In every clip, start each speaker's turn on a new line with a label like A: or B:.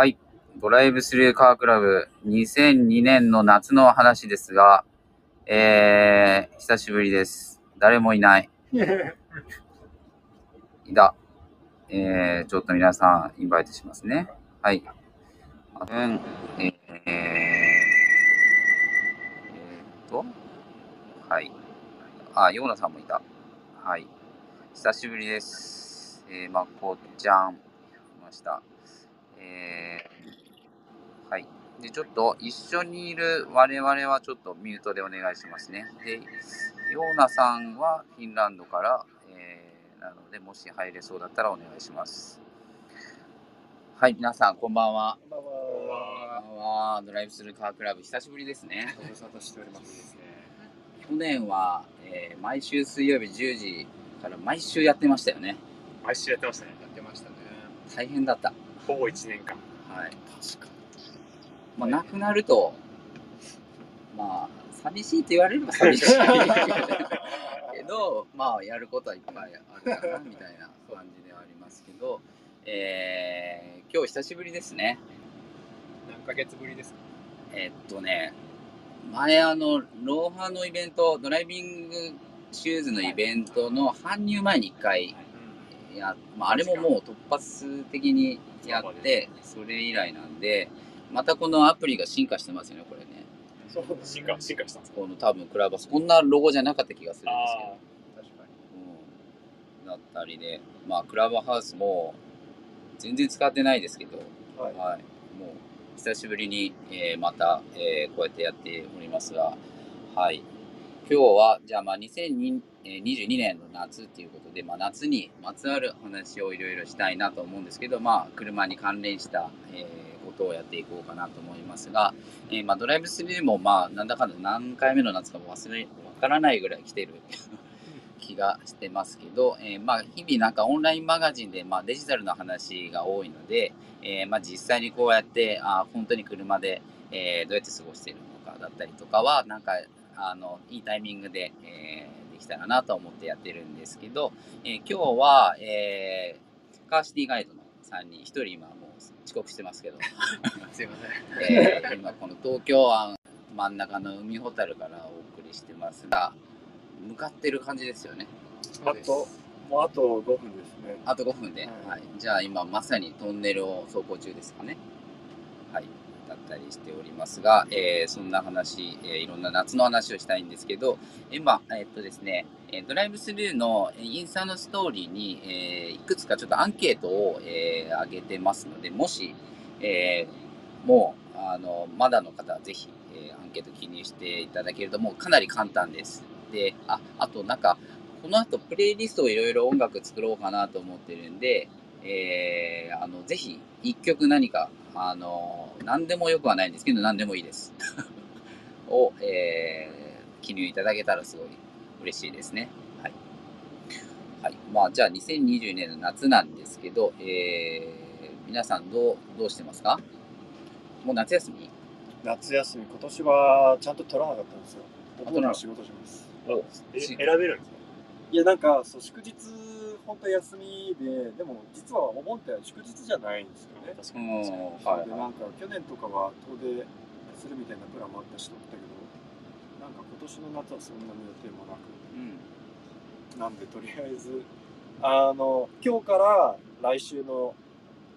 A: はい。ドライブスルーカークラブ2002年の夏の話ですが、えー、久しぶりです。誰もいない。いた。えー、ちょっと皆さん、インバイトしますね。はい。うん、えー、えーっと、はい。あ、ヨーナさんもいた。はい。久しぶりです。えー、まこちゃん、いました。えー、はい。で、ちょっと一緒にいる我々はちょっとミュートでお願いしますね。で、ヨーナさんはフィンランドから、えー、なので、もし入れそうだったらお願いします。はい、皆さん、こんばんは。
B: こんばん
A: こん
B: は。
A: ばんは。ドライブスルーカークラブ、久しぶりですね。
B: ご無沙汰しております。
A: 去年は、えー毎週水曜日10時から毎週やってましたよね。
B: 毎週やってましたね。やってましたね。
A: 大変だった。
B: ほぼ1年間。
A: はい。
B: 確か
A: まあ、なくなると、まあ、寂しいと言われれば寂しい けど、まあ、やることはいっぱいあるかな、みたいな感じではありますけど、えー今日久しぶりですね。
B: 何ヶ月ぶりですか？
A: えっとね、前あの、ローハのイベント、ドライビングシューズのイベントの搬入前に一回や、まあ、あれももう突発的にやって、それ以来なんで、またこのアプリが進化してますよね、これね。
B: そう、進化、進化したんですか？
A: この多分クラブハウス、こんなロゴじゃなかった気がするんですけど。
B: 確か
A: うん、だったりで、まあ、クラブハウスも全然使ってないですけど、
B: に。はい。
A: もう久しぶりに、えーまた、えーこうやってやっておりますが、はい、今日はじゃあまあ2022年の夏っていうことで、まあ、夏にまつわる話をいろいろしたいなと思うんですけど、まあ、車に関連した、えーことをやっていこうかなと思いますが、えーまあ、ドライブスルーもまあなんだかんだ何回目の夏かも忘れわからないぐらい来てる 気がしてますけど、えーまあ日々なんかオンラインマガジンでまあデジタルの話が多いので、えーまあ実際にこうやってあ本当に車で、えどうやって過ごしているのかだったりとかはなんかあのいいタイミングで、えーできたらなと思ってやってるんですけど、えー今日は、えーカーシティガイドの3人1人今もう遅刻してますけど、
B: すいません。
A: えー今この東京湾真ん中の海ほたるからお送りしてますが向かってる感じですよね
C: あと、もうあと5分ですね。
A: あと5分で、
C: はい
A: はい、じゃあ今まさにトンネルを走行中ですかね。はい、だったりしておりますが、えーそんな話、えーいろんな夏の話をしたいんですけど、今、えーっとですね、ドライブスルーのインスタのストーリーに、えーいくつかちょっとアンケートを、えー上げてますので、もし、えーもうあのまだの方はぜひ、えーアンケート記入していただけるともうかなり簡単です。で、ああとなんかこの後プレイリストをいろいろ音楽作ろうかなと思ってるんで、えーあのぜひ一曲何かあの何でもよくはないんですけど何でもいいです を、えー記入いただけたらすごい嬉しいですね。はい。はい。まあじゃあ2020年の夏なんですけど、えー皆さんどうどうしてますか？もう夏休み？
C: 夏休み、今年はちゃんと取らなかったんですよ。僕
A: 取らな
C: も仕事します。
B: 選べるんですか？
C: いや、なんか、そう祝日、本当は休みで、でも実はお盆って祝日じゃないんですよね。
B: 確か
A: うん
B: に。
A: はい。
C: で、なんか去年とかは遠出するみたいなプランもあったし、取ったけど、なんか今年の夏はそんなに予定もなく、
A: うん
C: なんでとりあえず、あの、今日から来週の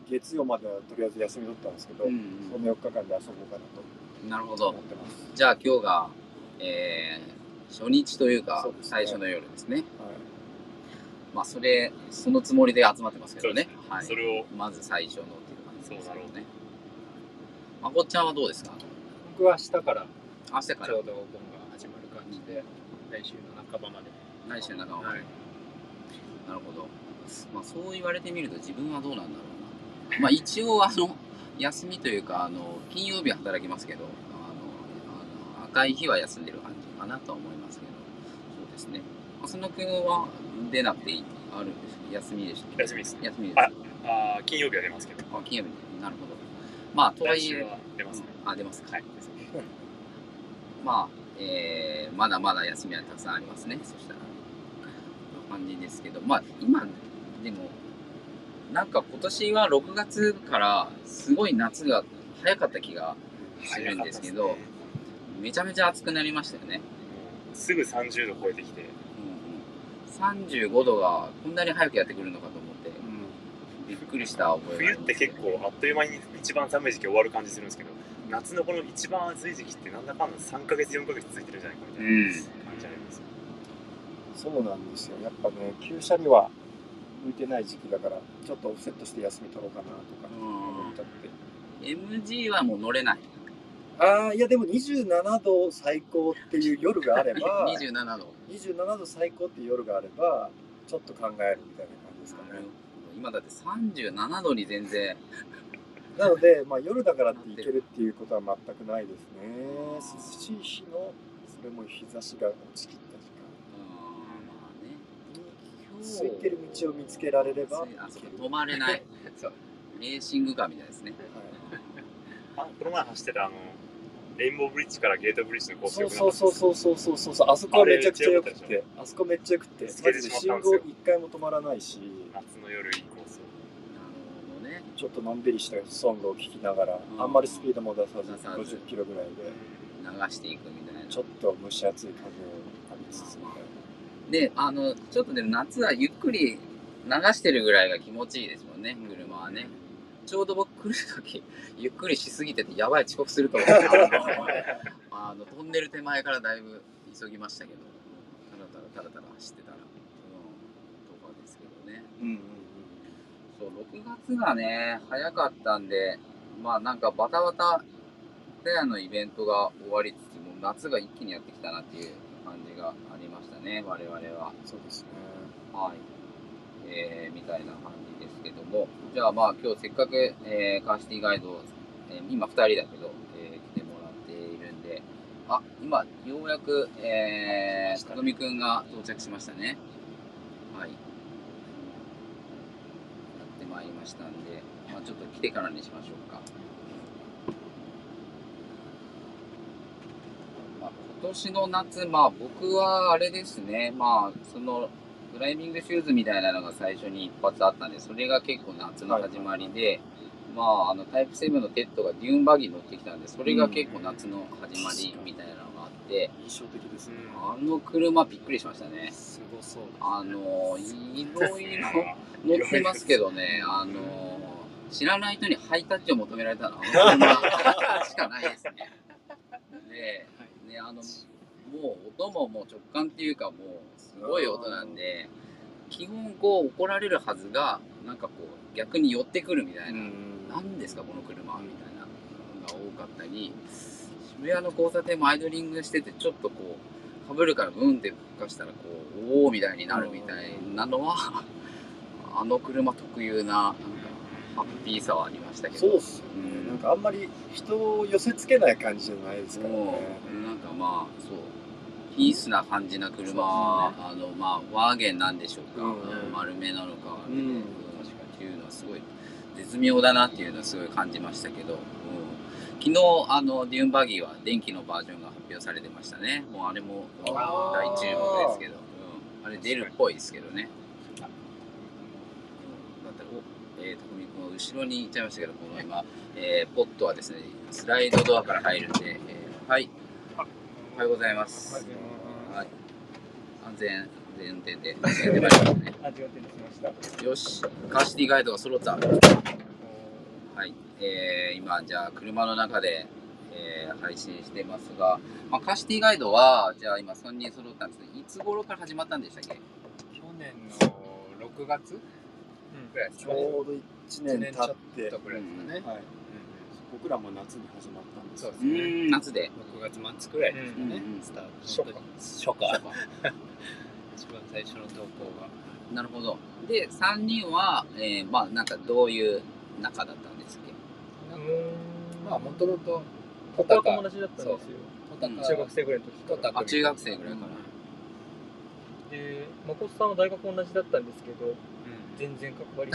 C: 月曜まではとりあえず休み取ったんですけど、
A: うん
C: その4日間で遊ぼうかなと。
A: うんなるほど。
C: 思ってます。
A: じゃあ今日が、えー初日というか
C: ね。
A: 最初の夜ですね。
C: はい
A: まあそれそのつもりで集まってますけどね。はい。
B: それを、
A: まず最初のっていう感じですけど
B: そうだろ
A: ねまこっちゃんはどうですか？
D: 僕は明日から
A: 明日から。
D: ちょうどお盆が始まる感じで、来週の半ばまで。
A: 来週の中は、
D: はい。
A: なるほど。まあそう言われてみると自分はどうなんだろうな。まあ一応あの休みというかあの金曜日は働きますけどあのあの赤い日は休んでる感じかなとは思いますけど。そうですね浅野君は出なくていいあるんです休みでした
B: 休みですね。
A: 休みです。
B: ああー金曜日は出ますけど、
A: あ金曜日なるほど。まあとはいえ
B: 出ますね。
A: うん。あ出ますか。
B: はい。
A: まあ、えーまだまだ休みはたくさんありますね。そしたら感じですけど。まあ今でもなんか今年は6月からすごい夏が早かった気がするんですけど、めちゃめちゃ暑くなりましたよね。
B: すぐ30度超えてきて、
A: うん、35度がこんなに早くやってくるのかと思って、びっくりした覚えがあ
B: 冬って結構あっという間に一番寒い時期終わる感じするんですけど、夏のこの一番暑い時期ってなんだかんだ3ヶ月、4ヶ月続いてるんじゃないかみたいな
A: うん
B: 感じあります。
C: そうなんですよやっぱね旧車には向いてない時期だからちょっとオフセットして休み取ろうかなとか思っちゃって、
A: MG はもう乗れない。
C: ああいやでも27度最高っていう夜があれば
A: 27度。
C: 27度最高っていう夜があればちょっと考えるみたいな感じですかね。
A: 今だって37度に全然。
C: なので、まあ、夜だからって行けるっていうことは全くないですね。涼しい日のそれも日差しが落ちきった時
A: まあね。
C: 間に空いてる道を見つけられれば。
A: 止まれない。
D: そう。
A: レーシングカーみたいですね。
C: はい。
B: あ、この前走ってたあの、レインボーブリッジからゲートブリッジのコース
C: そうそうそうそうそうそうそう。あそこはめちゃくちゃ良くて。あそこめっちゃ良くて。
B: 見つけてしまった
C: 信
B: んですよ。
C: 号一回も止まらないし。
B: 夏の夜いいコースを。
A: なるほどね
C: ちょっとのんびりしたソングを聴きながら
A: うん。
C: あんまりスピードも出さず
A: 出さず。
C: 50キロぐらいで
A: 流していくみたいな。
C: ちょっと蒸し暑い風を浴びつつみたいな。
A: であのちょっとでも夏はゆっくり流してるぐらいが気持ちいいですもんね車はね。ちょうど僕来る時ゆっくりしすぎててやばい遅刻すると思って あのトンネル手前からだいぶ急ぎましたけどたらたらたらたら走ってたら、うん、とかですけどね。
C: うんうん
A: そう6月がね早かったんでまあなんかバタバタフェアのイベントが終わりつつも夏が一気にやってきたなっていう感じがありましたね我々は。
C: そうですね。
A: はいえー、みたいな感じですけども。じゃあまあ今日せっかく、えーカーシティガイド、えー今2人だけど、えー来てもらっているんで。あ今ようやくえー、たくみくんが到着しましたね。はい。やってまいりましたんで、まあ、ちょっと来てからにしましょうか。まあ、今年の夏、まあ僕はあれですね、まあそのドライビングシューズみたいなのが最初に一発あったんで、それが結構夏の始まりで、まああのタイプ7のテッドがデューンバギー乗ってきたんで、それが結構夏の始まりみたいなのがあって、
C: 印象的ですね。
A: あの車びっくりしましたね。
D: すごそう
A: あの いろいろ乗ってますけどね、あの知らない人にハイタッチを求められたのはあの車しかないですね。で、ねあのもう音ももう直感っていうかもうすごい音なんで、基本こう怒られるはずがなんかこう逆に寄ってくるみたいな、なんですかこの車みたいなのが多かったり、渋谷の交差点もアイドリングしててちょっとこうかぶるからブンって吹かしたらこうおおみたいになるみたいなのは あの車特有なハッピーさはありましたけど。
C: そうっすよ
A: うん
C: ね。なんかあんまり人を寄せつけない感じじゃないですからね。
A: なんかまあそうピースな感じな車、
C: ね。
A: あのまあワーゲンなんでしょうか、
C: うん。
A: 丸めなのか、
C: うん。
A: うんっていうのはすごい絶妙だなっていうのはすごい感じましたけど、うん。昨日あのデューンバギーは電気のバージョンが発表されてましたね。もうあれも大注目ですけど、うん。あれ出るっぽいですけどね、うん。だっておえー、匠君は後ろに行っちゃいましたけどこの今、えーポットはですねスライドドアから入るんで、えーはいおはようございます。はい安全安全運転でやってまいりま
E: した。
A: よし。カーシティガイドが揃った。はい、えー、今じゃあ車の中で、えー配信してますが、まあ、カーシティガイドはじゃあ今3人揃ったんですけどいつ頃から始まったんでしたっけ？
D: 去年の6月ぐらいです
C: ち
D: かね。
C: ょうど1年経って。
D: ちょっとぐらいですかね、
C: はい、僕らも夏に始まったんです
A: う
D: そうですね。
A: 夏で。
D: 6月末くらいですかね、
A: うんうん
D: スタート。
E: 初夏。
D: 初夏。一番最初の投稿が。
A: なるほど。で3人は、えー、まあなんかどういう仲だったんですっけ？
D: まあもともと
E: ここは友達だったんですよ。中学生ぐらいの時
D: と
E: から。
A: あ中学生ぐらいから、
E: で、誠さんは大学同じだったんですけど、
D: うん
E: 全然関わり、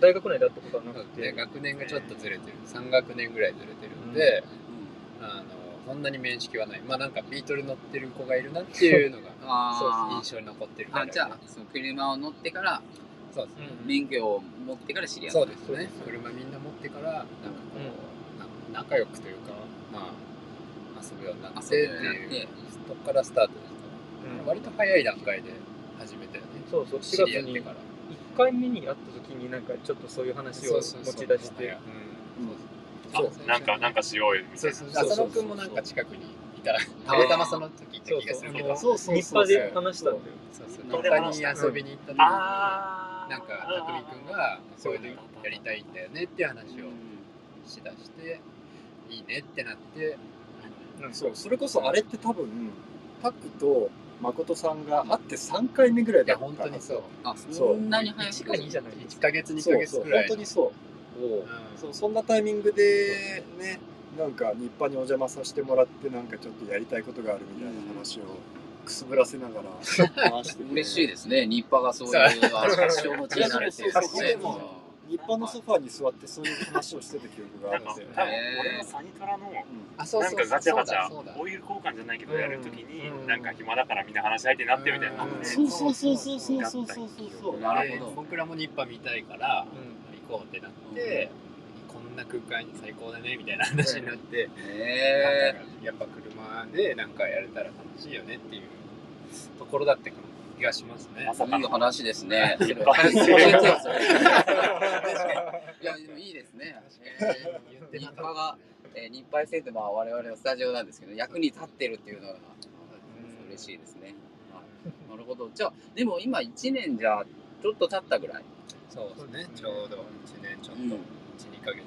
E: 大学内だったことはなくて、
D: 学年がちょっとずれてる。3学年ぐらいずれてるんで、
A: うん。
D: あのそんなに面識はない。まあなんかビートル乗ってる子がいるなっていうのが
A: あー。
D: 印象に残ってるぐら。い
A: あじゃあその車を乗ってから
B: そうですね。
A: 免許を持ってから知り合った。
B: そうですね。車みんな持ってから、なんかこう、な仲良くというか、まあ、遊ぶようになってっていう、そこからスタートですから、割と早い段階で始めたよね。
E: そうそう、
B: 知
E: 4月に
B: り合ってから。
E: 1回目に会った時になんかちょっとそういう話を持ち出して、
F: なんかなんかしようよみたいな。
B: 浅野くんもなんか近くにいたたまたまその時いた気がするけど。
E: そう
C: そう
E: 日課で話したんだよ。
B: そうそう
F: 日課
B: に
F: 話した。
B: 遊びに行った時に
F: あー。
B: なんか匠くんがそういうのやりたいんだよねっていう話をしだしていいねってなって。
C: そう。それこそあれって多分タックと誠さんが会って3回目ぐらいだった
B: 本当にそう。
A: あそんなに早
E: 1
A: く
E: か2じゃない。です
B: 1
E: か。
B: ヶ月2ヶ
C: そうそう
B: 月ぐらい
C: 本当にそう。
B: うん。
C: そうそんなタイミングでねなんか日課にお邪魔させてもらってなんかちょっとやりたいことがあるみたいな話をくすぶらせながら 話してて。
A: 嬉しいですね。日課がそういう発祥の地になれて。るんですね
C: そう。そうそう日課のソファに座ってそういう話をしてた記憶があ
F: なんか
C: って
F: 多分俺のサニトラの
B: あそう
F: なんかガチャガチャ。オイル交換じゃないけどやるときに
E: うん。
F: なんか暇だからみんな話し相手になってみたいな。
B: うん。
C: そうそうそうそうそう。そうそうそう
A: なるほど
B: で僕らも日波見たいから行こうってなってこんな空間最高だねみたいな話になってやっぱ車でなんかやれたら楽しいよねっていうところだった気がしますね。
F: ま。さかの
A: えいい話ですね。いやでもいいですね。えー日課がえー日配線ってまあ我々のスタジオなんですけど役に立ってるっていうのが嬉しいですね。はい。なるほど。じゃあでも今1年じゃちょっと経ったぐらい。
B: そうですね。ちょうど1年ちょっと、
A: うん。
B: 1、2ヶ月。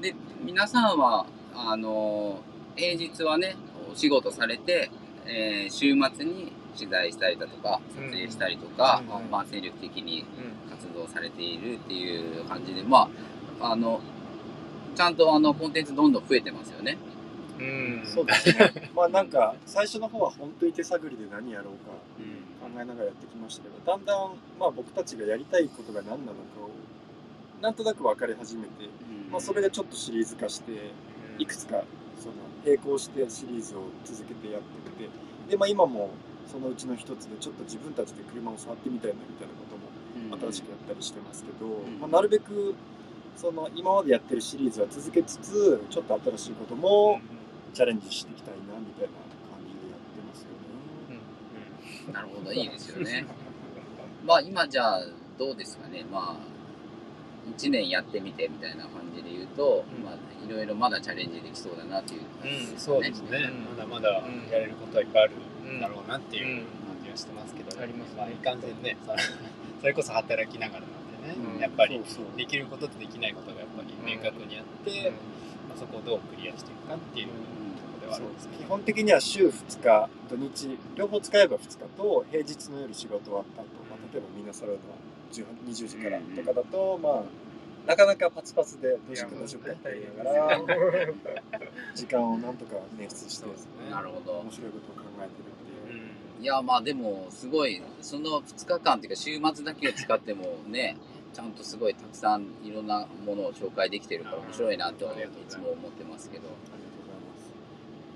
A: で皆さんはあの平日はねお仕事されて、えー週末に取材したりだとか撮影したりとか、
E: うん
A: まあ、精力的に
E: うん。
A: 活動されているっていう感じでまああのちゃんとあのコンテンツどんどん増えてますよね。
E: うん。
C: そうですね。まあなんか最初の方は本当に手探りで何やろうか考えながらやってきましたけどだんだんまあ僕たちがやりたいことが何なのかをなんとなく分かり始めて、まあ、それでちょっとシリーズ化していくつか並行してシリーズを続けてやっててで、まあ、今もそのうちの一つでちょっと自分たちで車を触ってみたいなみたいなことも新しくやったりしてますけど、
A: ん。
C: まあ、なるべくその今までやってるシリーズは続けつつちょっと新しいこともチャレンジしていきたいなみたいな感じでやってますよね。
A: なるほど。いいですよね。まあ今じゃあどうですかね。まあ1年やってみてみたいな感じで言うと、
E: うん。
A: まあいろいろまだチャレンジできそうだなっていう感じ
E: うん
B: そうですね。
E: うん。
B: まだまだやれることはいっぱいある
E: うん。
B: だろうなっていう感じはしてますけど、
E: ありますね。
B: まあ、いかんせんね、そ れこそ働きながらなんでね、
C: うん。
B: やっぱりできることとできないことがやっぱり明確にあって、まあ、そこをどうクリアしていくかっていうところではあるんですけど、
C: 基本的には週2日土日両方使えば2日と平日の夜仕事終わった後、まあ、例えばみんな揃うのは10 20時からとかだと、まあなかなかパツパツでどうしようかどうしようかって言いながら時間をなんとか捻出して
B: そうですね。
A: なるほど
C: 面白いことを考えてるっていう。
A: いやまあでもすごいその2日間っていうか週末だけを使ってもねちゃんとすごいたくさんいろんなものを紹介できてるから面白いなといつも思ってますけど
C: あ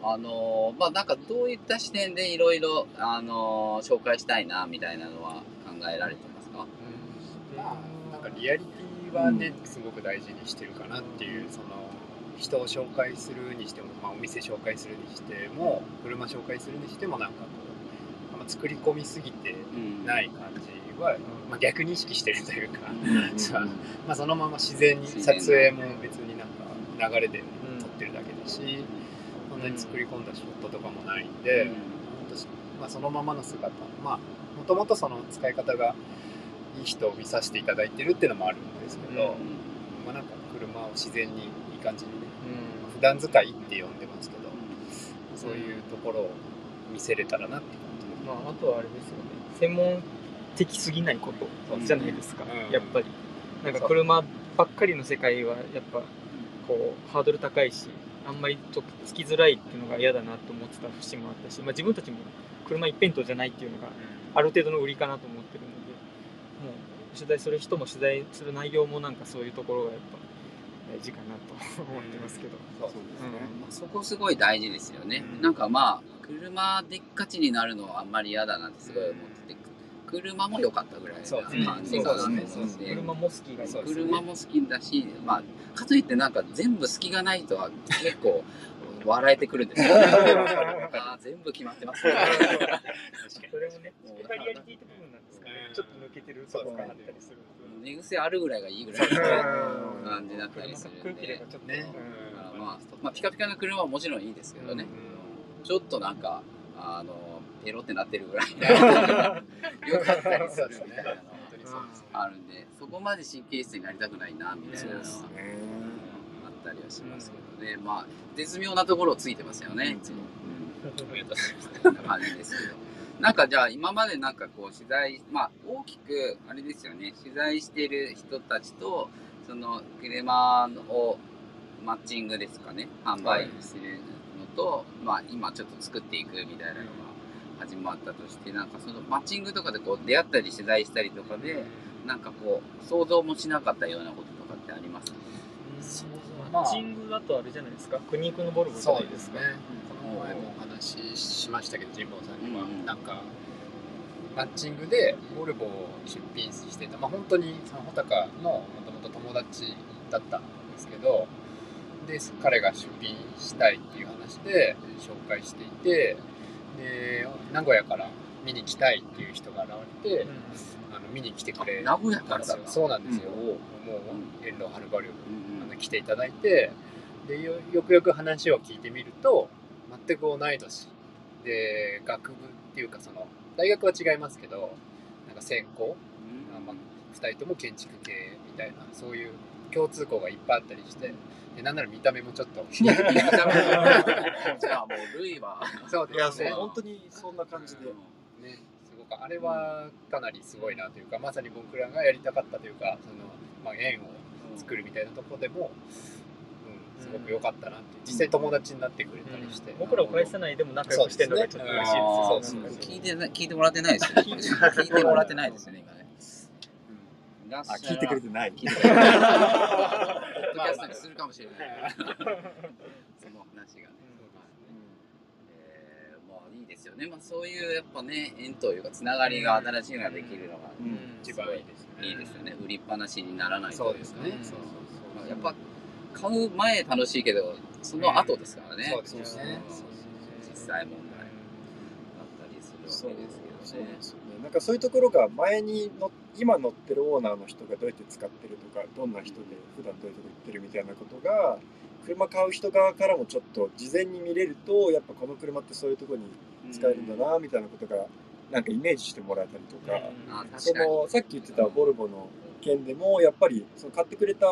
C: りがとうございます。
A: あのーまあなんかどういった視点でいろいろあのー紹介したいなみたいなのは考えられてます？か
B: まあ、なんかリアリティはね、すごく大事にしてるかなっていう、その人を紹介するにしても、まあ、お店紹介するにしても車紹介するにしてもなんかこう、まあ、作り込みすぎてない感じは、まあ、逆に意識してるというか、まあ、そのまま自然に撮影も別になんか流れで撮ってるだけだし、そんなに作り込んだショットとかもないんで、まあ、そのままの姿。まあもともとその使い方がいい人を見させていただいてるっていうのもあるんですけど、まあ、なんか車を自然にいい感じにね普段使いって呼んでますけどそういうところを見せれたらなって
E: まあ、あとはあれですよね。専門的すぎないことじゃないですか、
B: うん。
E: やっぱり。なんか車ばっかりの世界はやっぱこうハードル高いしあんまりとっつきづらいっていうのが嫌だなと思ってた節もあったし、まあ、自分たちも感一辺倒じゃないっていうのがある程度の売りかなと思って取材する人も取材する内容もなんかそういうところがやっぱ大事かなと思ってますけど、
B: そう
C: そうですね。
A: まあそこすごい大事ですよね、
B: うん。
A: なんかまあ車でっかちになるのはあんまり嫌だなってすごい思ってて、車も良かったぐらい
B: そう
A: な感じかなと思
E: そうですね。
A: って
E: 車も好きが
B: ね。
A: 車も好きだし、まあ、かといってなんか全部隙がないとは結構笑えてくるんですよ、ね、あー全部決まってますね。
E: それもねちょっと抜けてるところがあったりする
A: 寝癖あるぐらいがいいぐらいの感じだったりするんで。
B: ね。
A: まあ、まあ、ピカピカな車はもちろんいいですけどね、ちょっとなんかあのペロってなってるぐらいよ かったりするみたいなのあるんでそこまで神経質になりたくないなみたいなのはあったりはしますけどね、まあ絶妙なところをついてますよね、いつも。感じですけど。なんかじゃあ今までなんかこう取材、まあ大きくあれですよね、取材してる人たちと、その車をマッチングですかね、販売するのと、まあ今ちょっと作っていくみたいなのが始まったとして、なんかそのマッチングとかでこう出会ったり取材したりとかで、なんかこう想像もしなかったようなこととかってありますか？
E: マッチングだとあれじゃないですか。苦肉のボルボじゃ
B: そ
E: ないでか。
B: うですすね。この前もお話ししましたけど神保さんには、
A: うん
B: なんかマッチングでボルボを出品してたまあ本当にその穂高のもともと友達だったんですけどで彼が出品したいっていう話で紹介していてで名古屋から見に来たいっていう人が現れて、あの見に来てくれ
A: 名古屋か
B: たんですよ。
A: らだ
B: そうなんですよ、
A: うん
B: もう遠路はるばる
A: うん。
B: あの来ていただいてでよよくよく話を聞いてみると全く同い年で学部っていうかその大学は違いますけどなんか専攻、あまあ、2人とも建築系みたいなそういう共通項がいっぱいあったりしてでなんなら見た目もちょっと
A: 見た目じゃあもうルイは。
B: そう
C: いや
B: ですね。
C: そう本当にそんな感じで。
B: ねすごくあれはかなりすごいなというかまさに僕らがやりたかったというかその、まあ、縁を作るみたいなところでも、うん、すごく良かったなって実際友達になってくれたりして、
E: 僕らを返さないでも仲良くしてるのがちょっと嬉しいですよ
A: あー
B: そうそう
A: 聞いてな聞いてもらってないですよね。聞いてもらってないですよね、今ね。
C: あ聞いてくれてない
A: 聞いてくれてない。ポッドキャストにするかもしれない。その話がね。えーまあいいですよね。まあそういうやっぱね、縁というかつながりが新しいのができるのが
C: うん
B: 一番いいですね
A: いいですよね。売りっぱなしにならないというか
B: そうですね
A: ね。
B: そうそう
A: やっぱ買う前楽しいけど、その後ですからね。
B: そうですね
A: 実際問題だったりするわけですけどね。
C: そうですよねなんかそういうところが前にの今乗ってるオーナーの人がどうやって使ってるとかどんな人で普段どういうとこ行ってるみたいなことが車買う人側からもちょっと事前に見れるとやっぱこの車ってそういうところに使えるんだなみたいなことがなんかイメージしてもらえたりとか、
A: あ
C: そ。のさっき言ってたボルボの件でもやっぱりその買ってくれた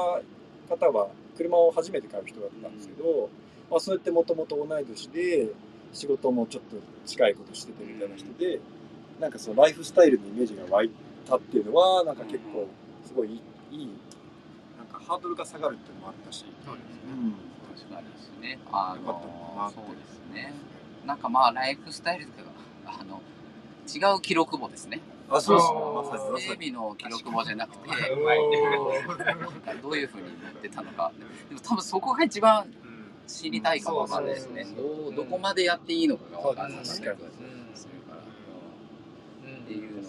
C: 方は車を初めて買う人だったんですけど、まあ、そうやってもともと同い年で仕事もちょっと近いことしててみたいな人でなんかそのライフスタイルのイメージが湧いたっていうのはなんか結構すごいいいなんかハードルが下がるっていうのもあったし、
B: そうですね
C: うん
A: 確かにですね。あのそうですね。なんかまあライフスタイルとかがあの違う記録簿ですね。
C: あそうですね。
B: あー
C: まさにまさに。
A: 整備の記録簿じゃなくて、どういうふうに乗ってたのか。でも多分そこが一番
B: うん
A: 知りたいかもわかんないですね。
B: そうそう。そう
A: どこまでやっていいのかがわかんない。っていうのが。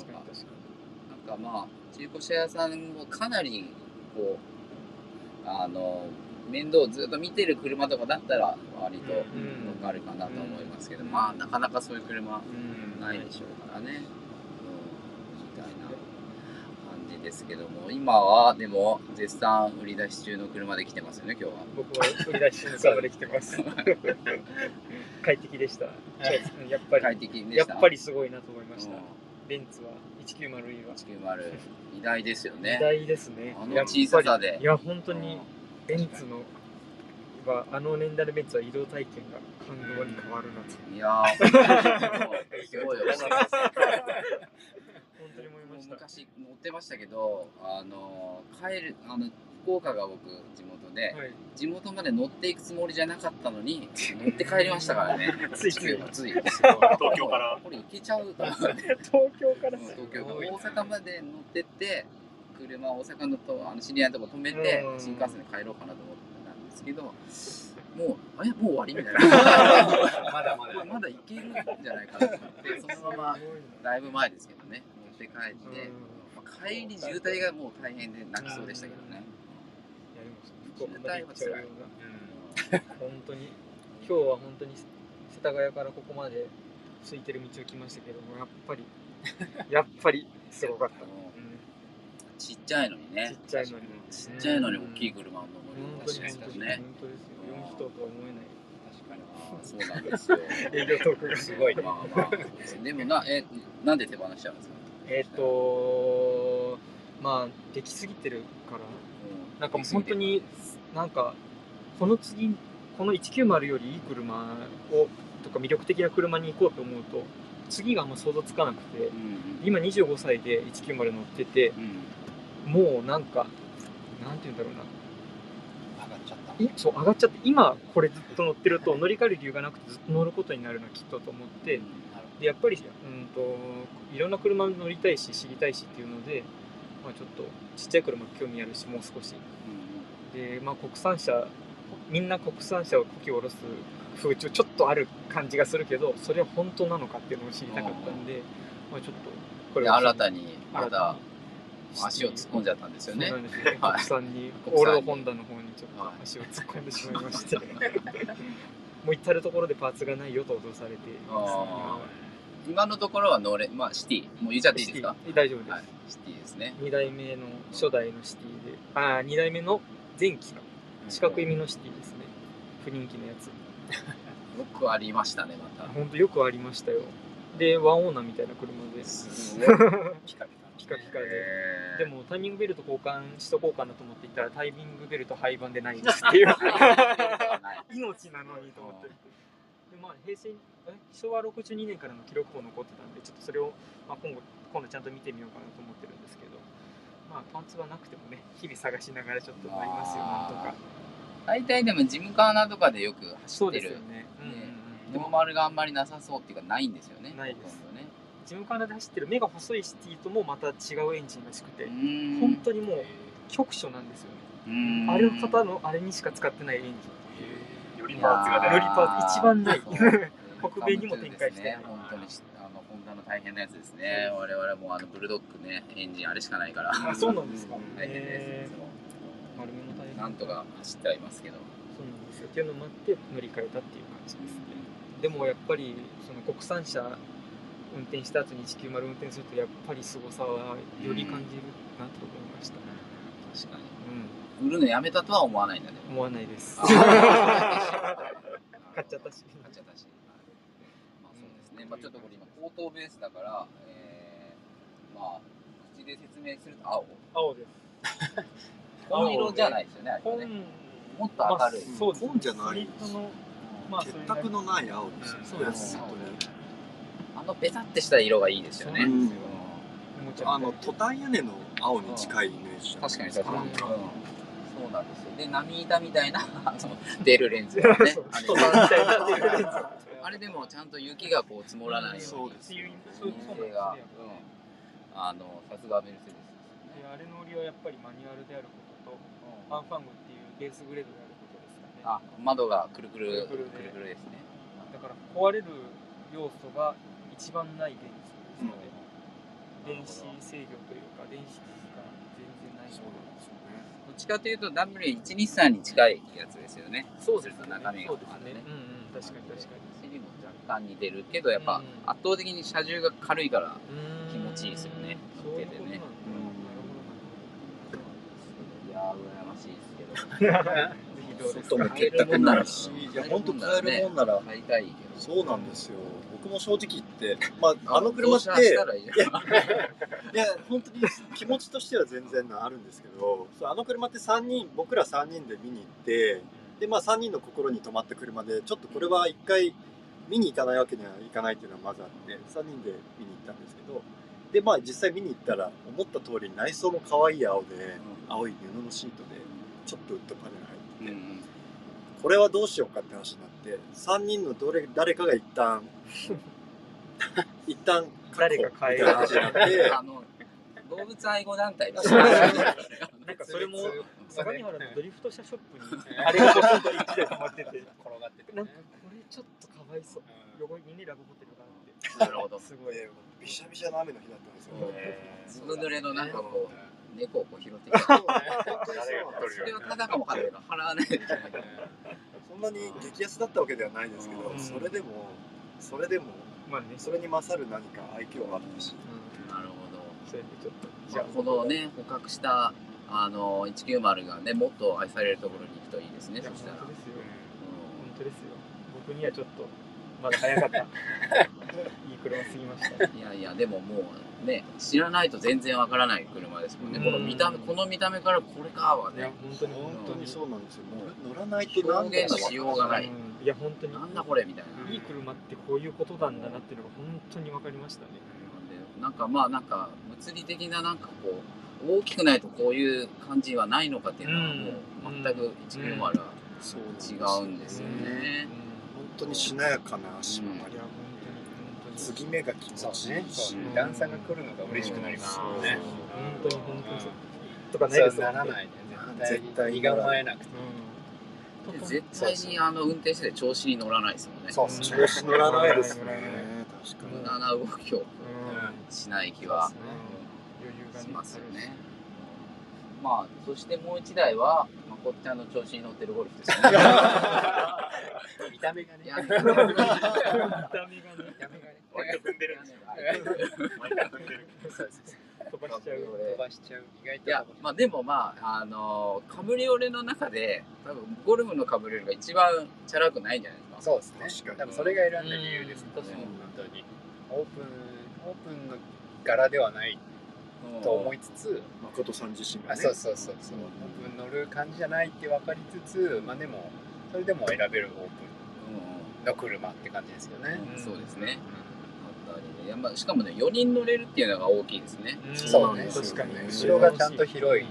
A: なんかまあ中古車屋さんもかなりこうあの面倒をずっと見てる車とかだったら割とわ
E: うん
A: かるかなと思いますけど、
E: うん。
A: まあなかなかそういう車
E: うん
A: ないでしょうからね、うん、みたいな感じですけども今はでも絶賛売り出し中の車で来てますよね今日は。
E: 僕は売り出しの車で来てます。快適でした。うんやっぱ
A: 快
E: り
A: 適でした。
E: やっぱりすごいなと思いました。
A: うん。
E: ベンツは 190E は。
A: 190偉大ですよね。
E: 偉。大ですね。
A: あの小ささで。
E: いや本当にベンツのはあの年代のベンツは移動体験が感動に変わるなと。
A: いやーすごいよ。
E: 本当に思いました。
A: 昔乗ってましたけど、あの帰るあの福岡が僕地元で、
E: はい。
A: 地元まで乗っていくつもりじゃなかったのに 乗って帰りましたからね。
E: ついつい
A: つい
F: 東京から。
A: これ行けちゃうと思って。
E: 東京から。
A: 東京から。大阪まで乗ってって車大阪のとあの知り合いのとこ止めて
E: うん。
A: 新幹線で帰ろうかなと思ってたんですけどもうあれ？もう終わりみたいな。
B: まだまだ。
A: これまだ行けるんじゃないかなと思ってそのままだいぶ前ですけどねって帰って、
E: うん。
A: まあ帰り渋滞がもう大変で泣きそうでしたけどね、
E: いやでも福岡まで行っちゃうよう
B: うん。
E: な本当に。今日は本当に世田谷からここまで空いてる道を来ましたけどもやっぱり やっぱりすごかった、
A: ちっちゃいのにね。
E: ちっちゃいのに
A: ちっちゃいのに大きい車を乗
E: 本当に
A: り出しますからね
E: 本当ですよ。4人とは思えない。
A: 確かに。そうなんですよ。
E: 営業トークが。
B: すごいね
A: まあまあ。でもなえなんで手放しちゃうんですか？
E: えっ、とまあできすぎてるから。
A: うん。
E: なんかもう本当になんかこの次この190よりいい車をとか魅力的な車に行こうと思うと次があんま想像つかなくて
A: うんうん。
E: 今25歳で190乗ってて
A: うん
E: もうなんかなんて言うんだろうな。
B: 上がっちゃった。
E: いそう上がっちゃって今これずっと乗ってると乗り換える理由がなくてずっと乗ることになるなきっとと思ってでやっぱりうんといろんな車乗りたいし知りたいしっていうので、まあ、ちょっとちっちゃい車興味あるしもう少し。で、まあ、国産車みんな国産車をこき下ろす風潮ちょっとある感じがするけどそれは本当なのかっていうのを知りたかったんで、まあ、ちょっとこ
A: で
E: れを
A: 新たにま
E: 新
A: た
E: た
A: 足を突っ込んじゃったんですよね。
E: そうなんですよね。
A: はい。
E: 国産に、オールドホンダの方にちょっと
A: はい。
E: 足を突っ込んでしまいまして、もう至る所でパーツがないよと脅されています
A: あ今のところは乗れまあシティ。もう言っちゃっていいですか？
E: 大丈夫です、
A: はい。シティですね。
E: 2代目の初代のシティで。ああ2代目の前期の四角い実のシティですね。不人気のやつ。
A: よくありましたねまた。
E: 本当よくありましたよ。でワンオーナーみたいな車で。す
B: ピカピカ
E: ピカピカで。でもタイミングベルト交換しとこうかなと思っていったらタイミングベルト廃盤でないですっていう。命なのにと思って。でまあ平成え昭和62年からの記録も残ってたんでちょっとそれを、まあ、今後今度ちゃんと見てみようかなと思ってるんですけどまあパンツはなくてもね日々探しながらちょっとなりますよなんとか。
A: 大体でもジムカーナとかでよく走
E: そう
A: ってる。
E: ですよね。うんうんうん。
A: でも丸があんまりなさそうっていうかないんですよね
E: ないです。
A: ね。
E: ジムカーナで走ってる目が細いシティともまた違うエンジンらしくて本当にもう局所なんですよね。あれの方のあれにしか使ってないエンジン
B: よりパーツが出る。
E: よりパーツ一番ない。
A: そう
E: 北米にも展開して
A: ね本当にあのホンダの大変なやつですね。我々もあのブルドッグねエンジンあれしかないから。
E: あそうなんですか。
A: 大変です
E: 丸めの大変
A: なんとか走ってはいますけど。
E: そうなんですよ。っていうのもあって乗り換えたっていう感じですね。でもやっぱりその国産車運転した後に190運転するとやっぱり凄さはより感じるなと思いました、
A: 確かに。
E: うん、
A: 売るのやめたとは思わないんだね。
E: 思わないです。
A: あ
E: 買っちゃったし。
A: 買っちゃったしねまあちょっとこれ今口頭ベースだからえーまあ口で説明すると青。
E: 青です。
A: 紺色じゃないですよねあれね。もっと明るい、
E: まあそうです。
C: 紺じゃない
E: スリットのまあ
C: 結託のない青ですよね。
E: そうです。
C: 本
A: あのベタってした色がいいですよね、
C: うん。あのトタン屋根の青に近いイメージ。
A: 確かに確かに、
E: うん。
A: うん。そうなんですよ。で波板みたいなあの出るレンズがね。
E: トタンみたいな出るレンズ
A: あれでもちゃんと雪がこう積もらないように。
C: そうです。
E: っていうそうそうなんですね。
A: が、うん、あのさすがメルセデスです
E: であれの売りはやっぱりマニュアルであることとファンファングっていうベースグレードであることですかね。
A: あ窓がくるくる
E: くるくるで
A: くるくるですね。
E: だから壊れる要素が一番ない電池ですので、電子制御というか電子が全然ない
C: そうなんですよね。
A: どっちかというと W123 に近いやつですよね。
E: そうですね。
A: 中身が。
E: そうですね。
A: あるね。
E: うんうん確かに確か
A: 走りも若干似てるけどやっぱ
E: うん。
A: 圧倒的に車重が軽いから
E: に
A: 気持ちいいですよね。乗っててね。いやー羨ましいですけど。
C: 外も結託ならし、いや本当買えるもんなら。
A: 買いたいけど。
C: そうなんですよ。僕も正直言って、まああの車って、
A: い
C: や 本当に気持ちとしては全然あるんですけど、そうあの車って三人僕ら3人で見に行って、でまあ3人の心に留まった車で、ちょっとこれは一回見に行かないわけにはいかないっていうのがまずあって、3人で見に行ったんですけど、でまあ実際見に行ったら思った通り内装も可愛い青で、青い布のシートでちょっとウッドパネル入ってて。
A: うんうん
C: これはどうしようかって話になって3人のどれ誰かが一旦 一旦
E: 誰が買える
C: みたいなって
A: 動物愛護団体の
E: なんかそれも相模原のドリフト車ショップに。あれがポツンと1台止まってて
B: 転がってて。ね
E: なんかこれちょっとかわいそう。横にねラブホテルがあって。
A: なるほど。
E: すごい。
C: でびしゃびしゃの雨の日だったんですよ、
B: え
A: ずぶ濡れのなんかこう、猫をこう拾ってきた。
B: 誰が
A: それをただかも払わないといけない。
C: そんなに激安だったわけではないですけど、
A: うん。
C: それでもそれでも
E: まあね、
C: それに勝る何か愛嬌があったし。
E: うんそれでちょっと、
A: ど。じゃあ、このね、捕獲した、あの、190がね、もっと愛されるところに行くといいですね、そしたら。
E: 本当ですよ。
A: う
E: 本当ですよ。僕にはちょっと、まだ早かった。いい車すぎました。
A: んいやいや、でももう、ね、知らないと全然わからない車ですもんね。この見た目、この見た目からこれかはね、、
E: 本当に
C: 本当に
E: そ
C: そうなんですよ乗らないと何
A: 表現のしようがない。
E: うんいや、本当に。
A: なんだこれみたいな。
E: いい車ってこういうことなんだなっていうのが本当に分かりましたね。
A: でなんかまあなんか物理的ななんかこう大きくないとこういう感じはないのかっていうのはもう全く190は
C: そうなんです
A: 違うんですよね。
C: 本当にしなやかな足回り、
E: いや、本当に、本当に。
C: 継ぎ目が気持
B: そう
C: ちいいし、
B: 段差が来るのが嬉しくなりますもんね。
E: 本当に、本当にそう。とかないです
B: そう
E: よ
B: ならないね。絶
C: 絶対
B: 対身構えなくて。
E: うん。
A: で絶対にあの運転してて調子に乗らないですもんね。
B: そう
C: 調子乗らないですね。
A: 無駄な動きを。
E: うん。
A: しない気はしますよね。まあそしてもう一台はまこっちゃんの調子に乗ってるゴルフですよね。
B: 見た目がね。
E: 見た目がね。
B: 割と踏んでる割と踏んでるそ
E: 飛ばしちゃう。
B: 飛ばしちゃう。意外と
A: いや、まあでもまあ、あのカブリオレの中で、多分ゴルフのカブリオレが一番チャラくないんじゃないですか。
B: そうですね。
C: 確かに。
B: 多分それが選んだ理由ですね。
A: うん。
B: 本当に。オープンオープンの柄ではないと思いつつ
C: 誠さん自身がね。
B: あそうそうそうそう。オープン乗る感じじゃないって分かりつつまあでもそれでも選べるオープンの車って感じですよね。
A: うん。そうですね。あったりねいやまあしかもね、4人乗れるっていうのが大きいですね。
B: そうね。
E: 確かに。
B: 後ろがちゃんと広い。
A: うん。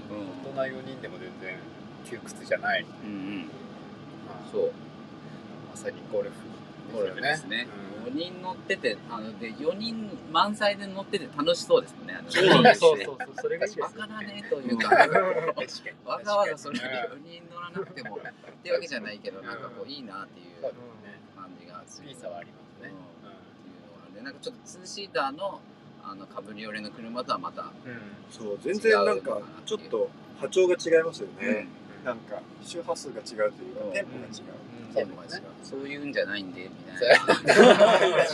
B: 大人4人でも全然窮屈じゃない、
A: うんうん。
B: まあ、
A: そう。
B: まさにゴルフ
A: ゴルフですね。
B: うん
A: 4人乗ってて、あので4人満載で乗ってて楽しそうですもんね。あの
C: そう
E: そうそうそう、それがいいですよ
A: バカだねというか、わざわざそれ
B: 確か
A: 4人乗らなくてもっていうわけじゃないけど、なんかこういいなっていう
B: そう
A: 感じがする。
B: いいさはありますね、
A: っていうのがある。んで、なんかちょっとツーシーターのあのカブリオレの車とはまた、
C: そう全然なんかちょっと波長が違いますよね、
A: うん
C: なんか周波数が違うというか、
A: うん。
C: テンポが違う、
A: テンポが違う。そういうんじゃないんで、みたいな。
B: 確かに確か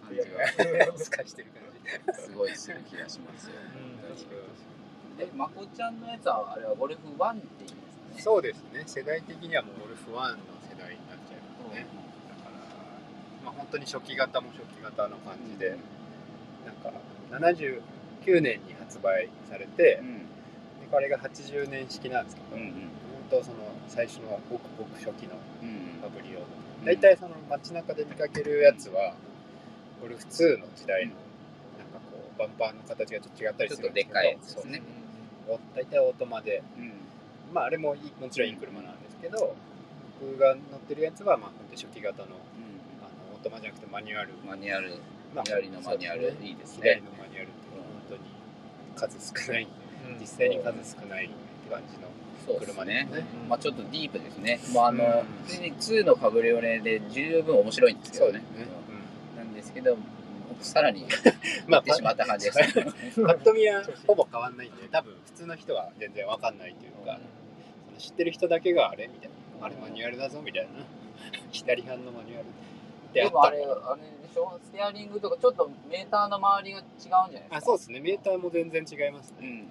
A: 感じが
B: に透かしてる感じ
A: すごい。する気がしますよ。
E: うん確か
A: で、まこちゃんのやつは、あれはゴルフ1って言いますかね。
B: そうですね世代的にはもうゴルフ1の世代になっちゃいますねだからまあ本当に初期型も初期型の感じでなんか79年に発売されて
A: うん。
B: でこれが80年式なんですけど、
A: うんうん。
B: 本当その最初のごくごく初期の
A: うん
B: ファブリオ。大体その街中で見かけるやつはゴルフ2の時代のなんかこうバンパーの形がちょっと違ったりするんですけど
A: ちょっとでっかいやつですね。
B: そう大体オートマで
A: うん。
B: まああれもいいもちろんいい車なんですけど僕が乗ってるやつはまあ本当に初期型のあのオートマじゃなくてマニュアル、
A: マニュアル、
B: まあ
A: 左のマニュアル
B: ね。
A: いいです
B: 左
A: ね。
B: のマニュアルって本当に数少ない
E: に
B: 実際に数少ないって感じの
A: そうですね。
B: ね
A: まあちょっとディープですね。まああの
B: うん、
A: 普通に2のカブリオレで十分面白いんですけどね。
B: う
A: なんですけど、さらに
B: ん、ま
A: ってしまった感じですね。
B: パッと見はほぼ変わんないんで多分普通の人は全然わかんないというか、その知ってる人だけがあれみたいなあれマニュアルだぞみたいな。左半のマニュアルってあった。
A: でもあれ、あれでしょ？ステアリングとかちょっとメーターの周りが違うんじゃないですか？
B: あそうですね。メーターも全然違いますね、
A: うん。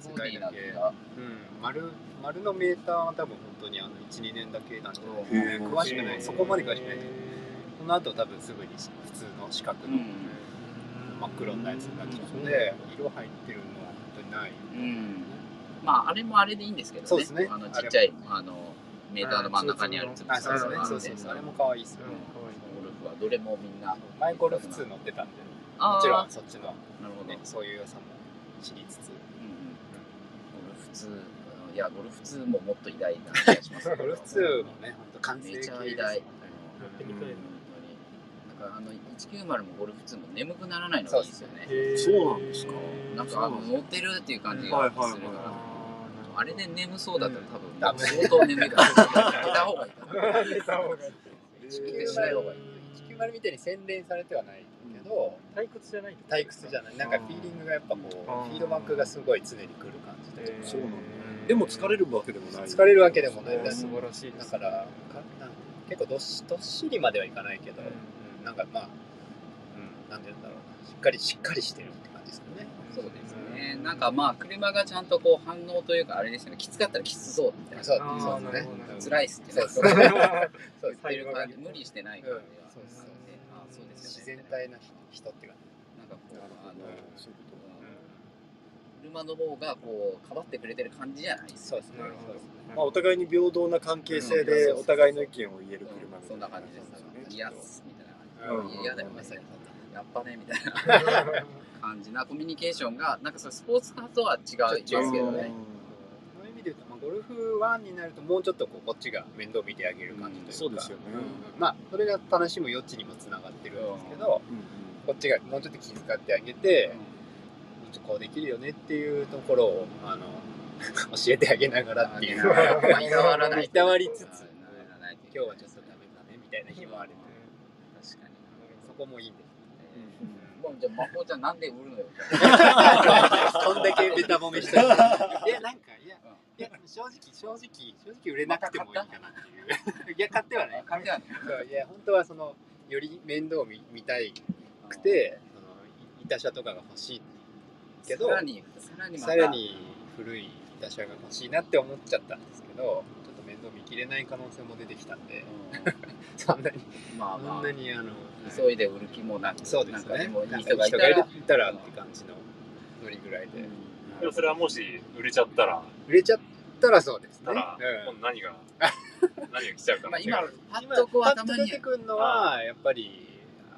B: 世界だけ、うん、丸丸のメーターは多分本当にあの12年だけなんじゃないです
C: へー。
B: かね詳しくない。そこまで詳しくない。その後多分すぐに普通の四角の
A: うん。
B: 真っ黒なやつになっちゃうので色入ってるのは本当にない。
A: うん。まああれもあれでいいんですけどね。
B: そうですね。
A: あのちっちゃいあのメーターの真ん中にあるつぶ
B: あそうですね。そうそうあれも可愛いっすよ、
A: ゴルフはどれもみんな。
B: 前ゴルフ2乗ってたんでもちろんそっちの、
A: なるほど。
B: ね、そういう良さも知りつつ2、
A: うん、いやゴルフ2ももっと偉大な気がします。
B: ゴルフ2もね本当完成
A: めちゃ偉大、うん、だからあの190もゴルフ2も眠くならないのがいいですよね。
C: そうなんですか？
A: なんか乗ってるっていう感じがするから、はいはいはいあれで眠そうだったら多分、相当眠いから。う。寝た方がいい。
E: 寝た方がいい。
A: しない方がいい。
B: 90みたいに洗練されてはないけど、
E: 退屈じゃない
B: 退屈じゃない。なんかフィーリングがやっぱこうフィードバックがすごい常に来る感じで、
C: そうなんだ。でも疲れるわけでもない。
B: 疲れるわけでもない。
E: 素晴らしい
B: だからかなん結構どっしどっしりまではいかないけど、
E: うん。
B: うんなんかまあ、うん、なんて言うんだろうな。しっかりしっかりしてる。ってですよね
A: そうですね。なんかまあ車がちゃんとこう反応というかあれですよね。きつかったらきつそうみたいな。
B: そうそうですね。
A: 辛いっすって。
B: そうそう
A: 言
B: そう
A: ってる感じ無理してない感じは。
B: そうそう
A: あそうです
B: 自。然体な人っていうか、
A: なんかこうあの
C: そういうこ
A: 車の方がこうかばってくれてる感じじゃないです
B: そうですね。
C: まあお互いに平等な関係性でお互いの意見を言える車
A: そんな感じです。いやみたいな感じ。
C: うん
A: 嫌だよ
B: まさに
A: やっぱね。みたいな感じなコミュニケーションがなんかそれスポーツカーとは違うですけどね。
B: そういう意味で言うと、まあ、ゴルフ1になるともうちょっとこうこっちが面倒見てあげる感じというか、
C: そうですよね。
B: うん。まあそれが楽しむ余地にもつながってるんですけど、こっちがもうちょっと気遣ってあげて、もうちょっとこうできるよねっていうところをあの 教えてあげながらっていう。
A: まあいたわらない
B: いたわりつつ今日はちょっとダメだねみたいな日もある
A: 確かに。
B: そこもいいんで
A: じゃあ魔法ちゃんなんで売るのよ。
B: こんだけベタ褒めしたら いやなんかいやいや正直正直正直売れなくてもいいかなっていう。いや買ってはない。
A: 感じなの。
B: そういや本当はそのより面倒を見見たいくてそのい板車とかが欲しいけど
A: さらにさらに
B: 古い板車が欲しいなって思っちゃったんですけどきれない可能性も出てきたんで。そんなに。
A: うんまあ。
B: そ
A: まあ
B: んなにあの
A: 急いで売る気もなく
B: そうですね。
A: なんかでもい
B: ないんか
A: 人がいたら。
B: いたらって感じのノリぐらいで、
F: でもそれはもし売れちゃったら、
B: 売れちゃったらそうですね。
F: たら、
B: うん。
F: 何が、何が来ちゃうかなっていう。
A: パッとこう頭に。
B: と出てくるのはやっぱり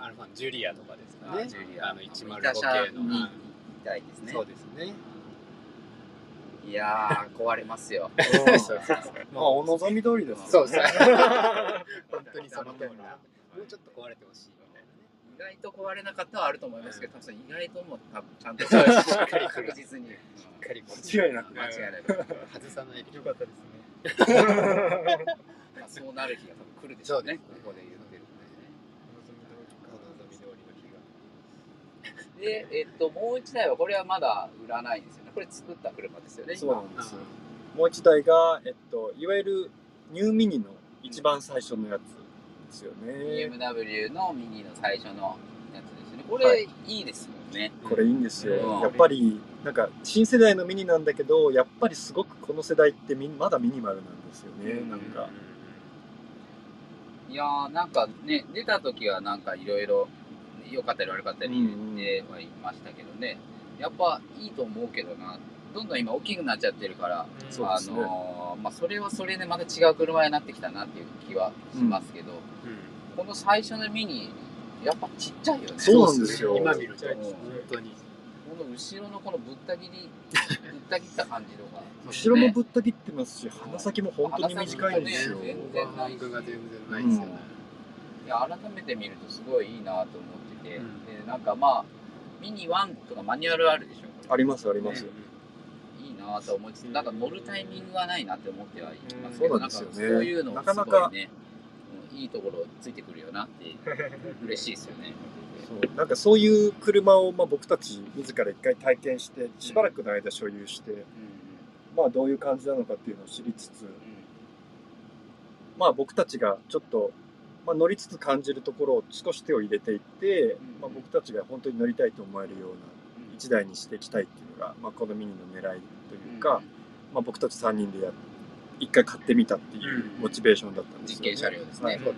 B: アルファンジュリアとかですかね。
A: あジュリア。
B: あの105
A: 板車
B: 系の。
A: に行きたいですね。
B: そうですね
A: いやー壊れますよ。
C: まあお望み通りです
B: そうです 本当にその通りだもうちょっと壊れてほしいみたい
A: 意外と壊れなかったはあると思いますけど多分意外ともう多分ちゃんと
B: しっかり
A: 確実に
B: なしっかり
C: 間違いなく
A: 間違いなく。
B: 外さないで
E: よかったですね。
A: まあそうなる日が多分来るでしょうね。
B: そうですね。
A: ここで言ってるん
B: お望み通りの日が
A: でえっともう一台はこれはまだ売らないんですよね。これ作った車ですよね
C: そうなんですよ。もう一台が、えっと、いわゆるニューミニの一番最初のやつですよね。
A: BMW のミニの最初のやつですよね。こ
C: は
A: れいいですもんね、
C: これいいんですよ。
A: うん。
C: やっぱり、なんか、新世代のミニなんだけど、やっぱりすごくこの世代ってみまだミニマルなんですよね。
A: うん。
C: なんか、
A: いやーなんかね出た時はなんかいろいろ良かったり悪かったり言ってはいましたけどね、やっぱいいと思うけどな。どんどん今大きくなっちゃってるから、
C: うですね。
A: のーまあ、それはそれでまた違う車になってきたなっていう気はしますけど、この最初のミニやっぱちっちゃいよね。
C: そうなんですよ
B: 今見ると
A: うん
B: 本当に。
A: この後ろのこのぶった切り ぶった切った感じとか。
C: 後ろもぶった切ってますし、鼻先も本当に短いんですよ。
A: 鼻先もね
B: オーバーハングが全然ないですよね。
A: いや改めて見るとすごいいいなと思ってて、
B: うん。
A: でなんかまあミニ1とかマニュアルあるでしょ？
C: あります、あります。
A: いいなと思いつつなんか乗るタイミングがないなって思ってはいます
C: うん
A: けど、
C: うなん
A: そういうの
C: なかなか
A: すごいねうんいいところついてくるよなって嬉しいですよね。
C: そう。なんかそういう車をまあ僕たち自ら一回体験してしばらくの間所有して、
A: うん。
C: まあどういう感じなのかっていうのを知りつつ
A: うん。
C: まあ僕たちがちょっと、まあ、乗りつつ感じるところを少し手を入れていって、
A: うん。
C: まあ、僕たちが本当に乗りたいと思えるような
A: うん
C: 一台にしていきたいっていうのが、まあ、このミニの狙いというか、まあ、僕たち3人でや一回買ってみたっていうモチベーションだったんですよ、ね。
A: 実験車両ですね。
C: はい。
B: そうです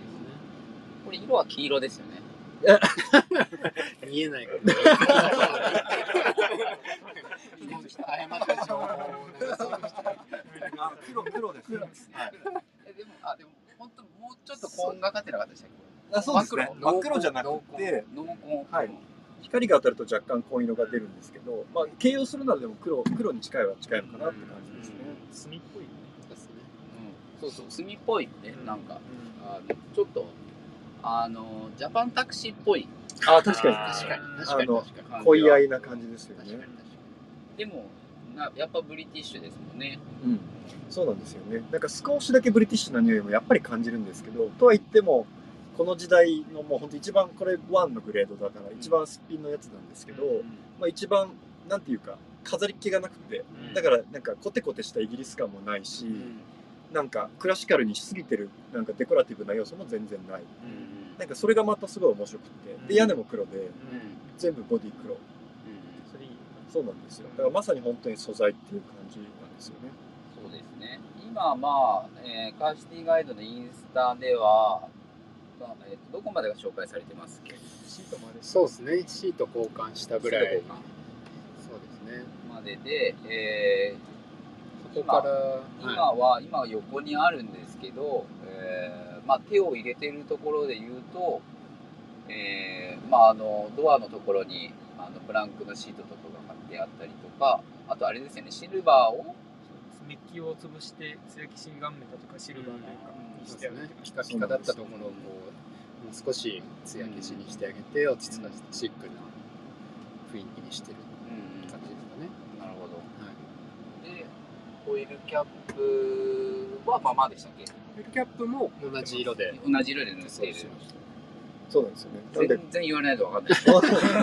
A: これ色は黄色ですよね。
B: ね 見えないから誤った情報
C: 黒黒です、はい、
A: えでもあでもちょっとコーンがかってなかったでしたっ
C: あそうですね。
A: 真っ
C: 真っ黒じゃなくて
A: け濃紺
C: はい。光が当たると若干紺色が出るんですけど、まあ、形容するならでも黒黒に近いは近いのかなって感じですね、
E: 墨っぽい。ね
B: ですね
A: うん、そうそう。墨っぽいね、なんかあのちょっとあのジャパンタクシーっぽい。
C: あ確かに。
B: 確かに。
C: あ
B: 確かに。
C: の
B: 確かに。
C: 濃い合いな感じですよね。
B: 確かに確か
A: でもなやっぱブリティッシュですもんね。
C: うん、そうなんですよね。なんか少しだけブリティッシュな匂いもやっぱり感じるんですけど、とは言っても、この時代のもう本当一番これ1のグレードだから一番すっぴんのやつなんですけど、まあ、一番なんていうか飾り気がなくてだからなんかコテコテしたイギリス感もないし、なんかクラシカルにしすぎてるなんかデコラティブな要素も全然ない。なんかそれがまたすごい面白くてで屋根も黒で全部ボディ黒
E: そ
C: うなんですよ。だからまさに本当に素材っていう感じなんですよね。
A: そうですね。今、まあ、えーカーシティガイドのインスタでは、まあえーとどこまでが紹介されてますっけ？
E: シートもあるし。
B: そうですね。シート交換したぐらい。そうですね。
A: までで、え
B: そこから
A: ー今は、今横にあるんですけど、えーまあ、手を入れてるところで言うと、えーまあ、あのドアのところにあのブランクのシートとかが貼ってあったりとかあとあれですよねシルバーを？
E: メッキを潰して艶消しにガンメタとかシルバーというかに
B: そう
E: してあげて
B: ですねピカピカだった。ところをこうもう少し艶消しにしてあげて落ち着かせてシックな雰囲気にしてる感じですかね、
A: なるほど。
B: はい
A: でホイールキャップはままでしたっけ？
B: フィルキャップも同じ色で。
A: 同じ色で塗っている。
C: そうなんで？すよね
A: 全然言われないと分かんな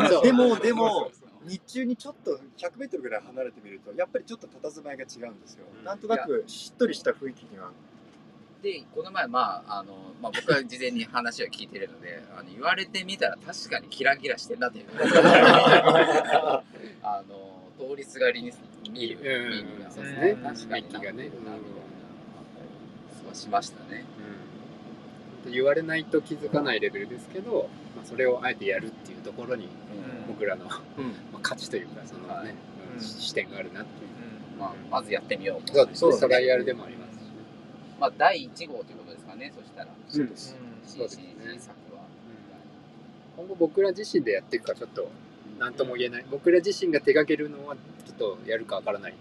A: い。
C: でもでも日中にちょっと 100m ぐらい離れてみるとやっぱりちょっと佇まいが違うんですよ、
B: うん。
C: なんとなくしっとりした雰囲気には。
A: でこの前まああの、まあ、僕は事前に話を聞いてるので あの言われてみたら確かにキラキラしてんなっていう あの通りすがりに見る
B: うん。
A: 見る
B: そう
E: ですね
A: 確かに
B: がね
A: そうしましたね。
B: うん。言われないと気づかないレベルですけど、まあ、それをあえてやるっていうところに僕らの、まあ価値というかそのね、
A: はい。
B: うん
E: うん
B: 視点があるなっていう、
A: まあ、まずやってみよう
B: そうですね。
C: そうですね。
B: トライアルでもあります。し、
A: まあ、第1号ということですかねそしたら。
C: そうです、
B: そうですね。
A: CCG 作は。
B: 今後僕ら自身でやっていくかちょっと何とも言えない。僕ら自身が手掛けるのはちょっとやるかわからない、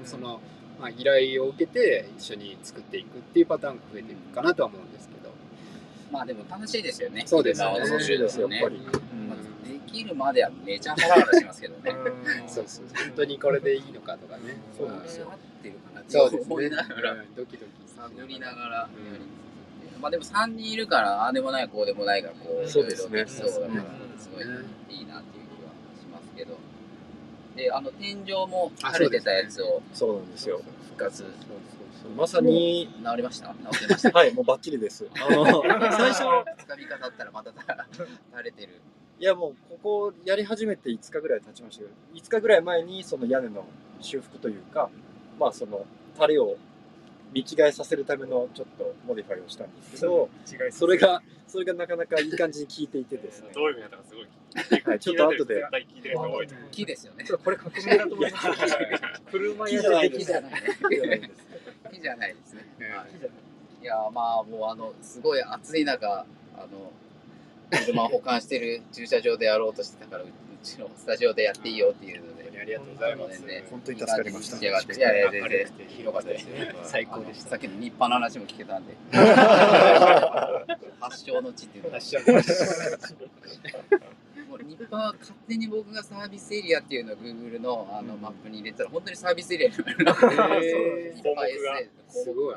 A: うん。
B: その、まあ、依頼を受けて一緒に作っていくっていうパターンが増えていくかなとは思うんですけど、
A: まあでも楽しいですよね。
B: そうですね。
C: 楽しいですよやっぱり。
A: まあできるまではめちゃハラハラしますけどね。
B: そうそう本当にこれでいいのかとかね。
C: そうなんですよ。
A: 合ってるかなって
B: そうですね
A: 思いながら。
B: うん。ドキドキ
A: 乗りながらやりつつ。まあでも3人いるからああでもないこうでもないがこう
C: そうですね。
A: そうだから
B: うん
A: すごいいいなっていう気はしますけど。であの天井も
B: あ
A: 垂れてたやつを。
C: そうなんですよ。
A: 復活。
C: まさに
A: 治りました？治ってました？
C: はいもうバッチリです。あの 最初
A: 2日3日経ったらまた垂れてる
C: いやもうここやり始めて5日ぐらい経ちましたけど5日ぐらい前にその屋根の修復というかまあそのタレを見違えさせるためのちょっとモディファイをしたんですけどそれがそれがなかなかいい感じに効いていてですね。
F: どういうふうにやったかすごい
C: はいちょっと後で。
A: 木ですよね。
E: これ革命だと思います。車
C: 木
E: 屋
C: じゃないです
A: 木じゃない
C: 木じゃないです。
A: 木じゃないですね。い。やまあもうあのすごい暑い中あの車を保管してる駐車場でやろうとしてたからううちのスタジオでやっていいよっていうので。
B: 本当にありがとうございます。
A: ね。
C: 本当に助かりました。
A: いやいや全然。
B: 広かったですね最高でした。
A: さっきの日派の話も聞けたんで。発祥の地っていうのが。
B: 発祥の地。
A: もう日派は勝手に僕がサービスエリアっていうのを Google のあのマップに入れたら本当にサービスエリアになる。なって
B: へー。
A: 日派 SA
B: すごい。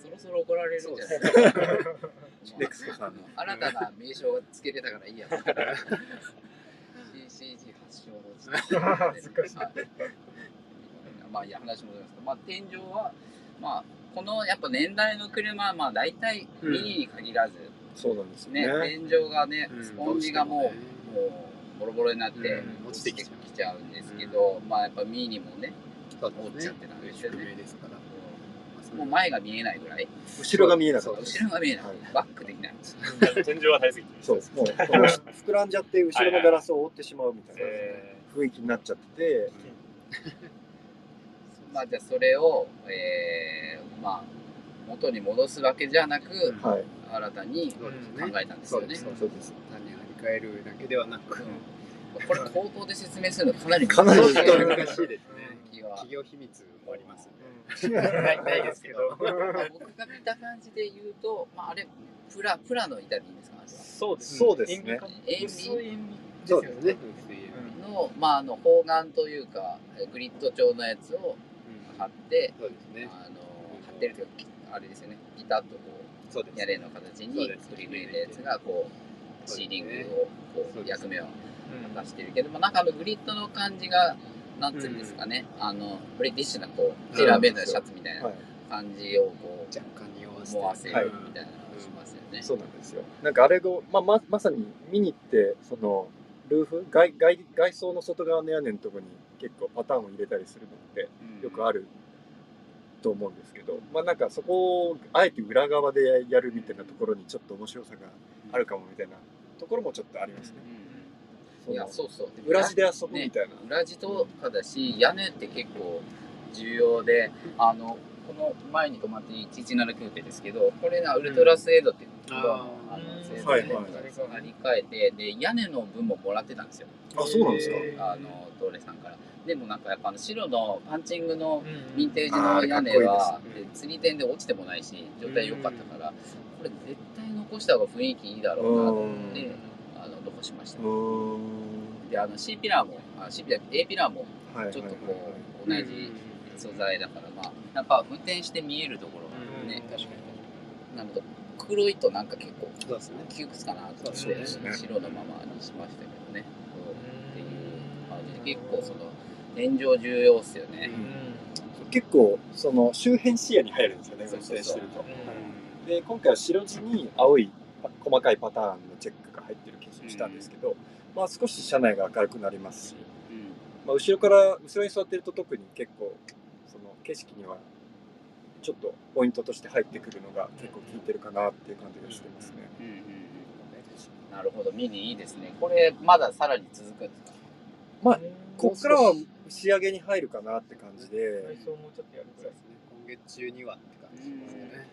A: そろそろ怒られるんじゃないですか
C: ネクスコさんの。
A: 新たな名称がつけれたからいいや。CCG 発祥の地。
E: 恥ずかしい
A: はいまあいいや話戻りますけど、まあ天井はまあこのやっぱ年代の車はまあ大体ミニに限らず、
C: そうなんですよ
A: ね。
C: ね
A: 天井がね
B: うん。
A: スポンジがもう、もうボロボロになって
B: うん。
A: 落ちてきちゃう。んですけど、まあやっぱミニもね
B: そうですね。
A: 折っちゃってたんですよね。
B: 宿命ですから
A: もう前が見えないぐらい。
C: 後ろが見えなかった。
A: 後ろが見えない、
C: はい。
A: バックできない。
F: 天井は大好き
C: そう。もう膨らんじゃって後ろのガラスを覆ってしまうみたいな
F: え
C: 雰囲気になっちゃってて。
A: まあじゃあそれを、えー、まあ元に戻すわけじゃなく、
C: はい。
A: 新たに考
B: ね。
A: えたんですよね。
B: そう
C: です
B: 単に張り替えるだけではなく。
A: これ口頭で説明するのかなり
C: かなり
B: ちょっと
A: 難しい
B: 難しいですね
A: 気が
B: 企業秘密もあります
E: ないないですけど。
A: まあ僕が見た感じで言うと、まあ、あれプラプラの板でいいんですか？
E: そうです
C: そうですね。
E: 塩味
B: そうですね。
A: の,、まあ、あの方眼というかグリッド調のやつを貼って、
B: そうですね。
A: あの貼ってるというかあれですよね。ピタッとこ
B: そうです。
A: う屋根の形にくり抜いたやつがこうシーリングをこ
B: そう
A: 役目を果たしてるけどもなんかあのグリッドの感じがなんつうんですかね、あのブリティッシュなこうテーラーメイドなシャツみたいな
C: はい。
A: 感じをこう
B: 若干匂わせて。
A: 思わせ
C: はい
A: るみたいなのがしますよね。
C: そうなんですよ。なんかあれを、まあ、ままさに見に行ってそのルーフ外外外装の外側の屋根のところに結構パターンを入れたりするのって
A: うん。
C: よくあると思うんですけど、まあなんかそこをあえて裏側でやるみたいなところにちょっと面白さがあるかもみたいなところもちょっとありますね。
A: うんいやそうそう。
C: 裏地で遊ぶみたいな。
A: 裏地とかだし屋根って結構重要であのこの前に止まってる117クーペですけどこれがウルトラスエードっていうのを、
B: あ
A: あの
E: うん。
A: スエードで
C: はいはい。
A: 張り替えてで屋根の分ももらってたんですよ。
C: あ、そうなんですか。
B: へ
A: あのトーレさんから。でもなんかやっぱあの白のパンチングの
E: うん
A: ヴィンテージの屋根は
B: あーかっこいい
A: で釣り点で落ちてもないし状態良かったからこれ絶対残した方が雰囲気いいだろうなと思ってしました。であの C ピラーもあ C ピラー A ピラーも
C: はいはいはい
A: ちょっとこう同じ素材だからまあやっぱ運転して見えるところがね、
B: 確かに
A: なので黒いとなんか結構窮屈かなと思って
B: そうです
C: ね。
A: 白のままにしましたけどね。っていう感じで結構その天井重要っすよね、
C: 結構その周辺視野に入るんですよね運
A: そうそうそう。
C: 転してると。で今回は白地に青い細かいパターンのチェックが入ってる機種にしたんですけど、まあ少し車内が明るくなりますし、
A: うん。
C: まあ、後ろから後ろに座ってると特に結構その景色にはちょっとポイントとして入ってくるのが結構効いてるかなっていう感じがしてますね。
A: うんうんうんなるほどミニいいですねこれまださらに続くん。ですか
C: まあこっからは仕上げに入るかなって感じで、
E: 内装もちょっとやるぐらい
B: 今月中にはって感じですね。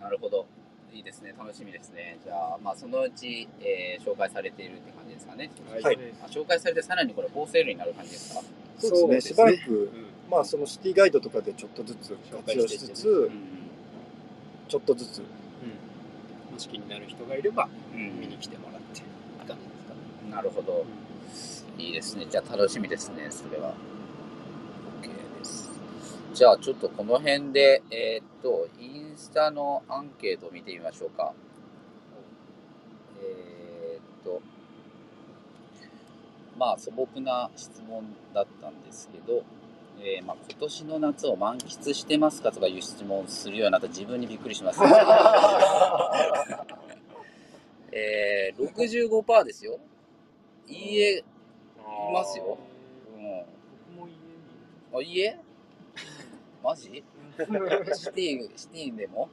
A: なるほどいいですね。楽しみですね。じゃあまあそのうち、えー紹介されているって感じですかね、
C: はい。
A: あ紹介されてさらにこれフォーセールになる感じですか？
C: そうですね。しばらく、
B: うん。
C: まあそのシティガイドとかでちょっとずつ活用しつつ、
A: うん。
C: ちょっとずつ。
B: もし気になる人がいれば
A: うん。
B: 見に来てもらってって感じですかね。
A: なるほど。いいですね。じゃあ楽しみですねそれはじゃあちょっとこの辺でえーっとインスタのアンケートを見てみましょうか。えーっとまあ素朴な質問だったんですけど、えーまあ、今年の夏を満喫してますかとかいう質問をするようになった自分にびっくりします、えー、65%ですよ。いいえいますよ、うん、
E: 僕も
A: あ家マジ？シティシティでも、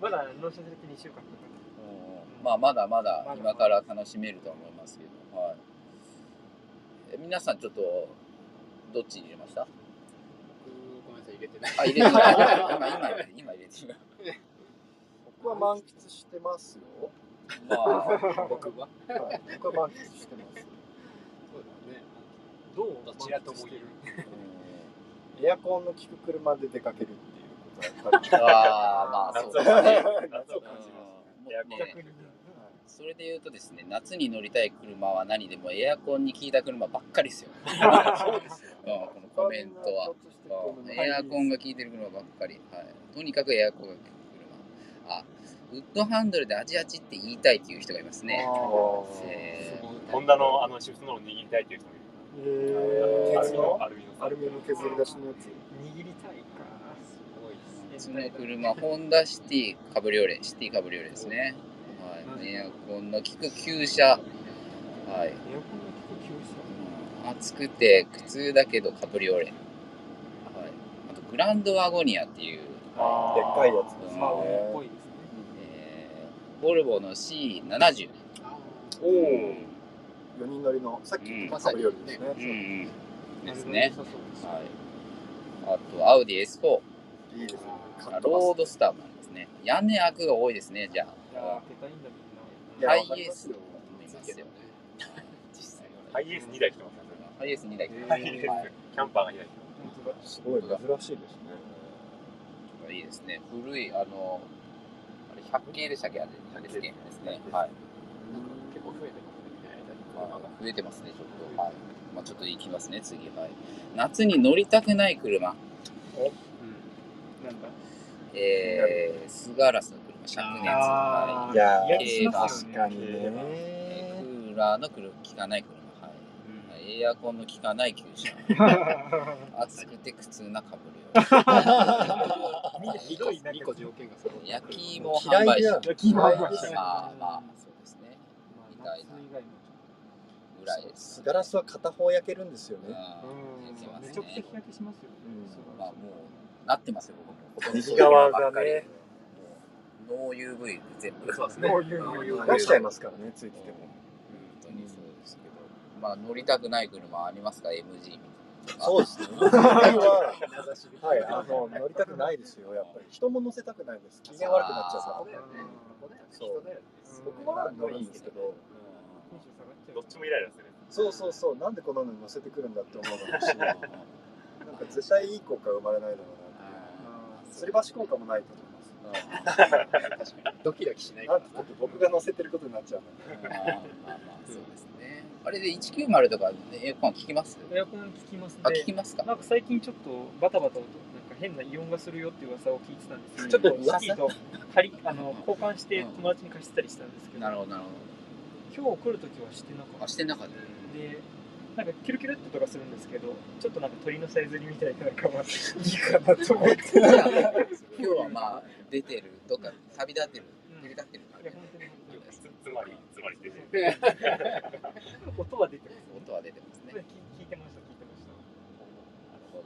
E: まだ納車されて2週間とか
A: うん、まあまだまだ今から楽しめると思いますけど、はい、え皆さんちょっとどっちに入れました？
B: 僕ごめんなさい入れてない。
A: あ入れてない。今今入れて今入れてる。
C: 僕は満喫してますよ。
A: まあ。
B: 僕は？
C: はい。僕は満喫してます。
B: そうだね。
E: どう
B: どちらとも言える
C: エアコンの効く車で出かけるっていうことはやっぱり。
A: あーまあそうですね。
C: 夏を感じます。
A: ね
E: 逆に
A: それで言うとですね夏に乗りたい車は何でもエアコンに効いた車ばっかりですよ、
C: そうですよ
A: うん、このコメントは。うんエアコンが効いてる車ばっかり、はい、とにかくエアコンが効いてる車。あウッドハンドルでアジアチって言いたいっていう人がいますね。えー。
F: ホンダのあのシフトのを握りたいっていう人も。
C: えー、
F: アルミのアルミの
C: 削り出しのやつ。
E: 握りたいか
B: すごいです
A: うちの車、ホンダシティカブリオレ、シティカブリオレですね。はい、エアコンの効く旧車。はい、
E: エアコンの効く急車？
A: 暑くて苦痛だけどカブリオレ。はい、あとグランドワゴニアっていう、
F: あ
C: でっかいやつですね
A: えーボルボの C70。
C: おお。4人乗りのさっき
A: うん
C: のカブリオレですね。
A: うんうん、ですねはい。あと、アウディ S4。
C: いいですね。
A: あロードスターもありますね。屋根開くが多いですね、じゃあ。ハイエース
F: ハイエース2台来てます ね。
A: ハイエース2台。
F: ハイエース、キャンパーが2台来て
C: すごい珍しいですね。
A: いいですね。古い、あの、あれ、百景でしたっけあれ、百景ですね。はい。
B: 結構増えて
A: 増えてますね、ちょっと。はい。まあ、ちょっと行きますね、次。はい。夏に乗りたくない車。
E: なんだ？
A: えー、スガラスの車、灼熱。はい
C: や
E: いや
C: 確かに
A: え
C: ね
A: ークーラーの車、効かない車、エアコンの効かない旧車。暑くて苦痛なかぶり
E: みんなひどいな
B: 2個条件が
A: 焼き芋販売車。
E: 焼き芋販売車
A: まあまあ、そうですね。みたいなぐらいです。
C: スガラスは片方焼けるんですよ
A: うん
C: ね。
A: 焼けます
E: めちゃくちゃ日
A: ね。
E: 焼けしますよね
C: うん
A: まあもう、なってますよ、僕も。
C: 右側がね
A: ノー UV 全部。
B: そうですね
C: 出しちゃいますからね、ついてても。
A: 本当にそうですけど。まあ乗りたくない車ありますか ?MG みたいな。
C: そうですね。僕は、はい、あの、乗りたくないですよ、やっぱり。人も乗せたくないです。機嫌悪くなっちゃうから。そう僕は乗るんですけど、
F: どっちもイライラする。
C: そうそうそう、なんでこののに乗せてくるんだって思うだろうし、なんか絶対いい効果生まれないだろうな。吊り橋効果もないと思います。
B: ドキドキしない
C: なんてだって僕が乗せてることになっちゃうので。
A: まあまあまあ、そうですね。あれで190とかエアコン効きます？
E: エアコン効きますね
A: あ、効きますか？
E: なんか最近ちょっとバタバタとなんか変なイオンがするよっていう噂を聞いてたんです
A: うん
E: けど、ちょっと
A: 噂？
E: シティと借りあの交換して友達に貸してたりしたんですけど、
A: なるほど、なるほ
E: 今日来るときはしてなか
A: ど。あ、
E: っ
A: してなかった。
E: た。で、なんかキュルキュルって音がするんですけど、ちょっとなんか鳥のさえずりみたいなのがいいかなと思って。
A: 今日はまあ、出てる、どっか旅立ってる、
E: うん
A: 旅立ってる
F: つつまり、つまりって。
E: 音は出てます。
A: 音は出てますね。
E: 聞聞いてました、聞いてました。
A: なるほど。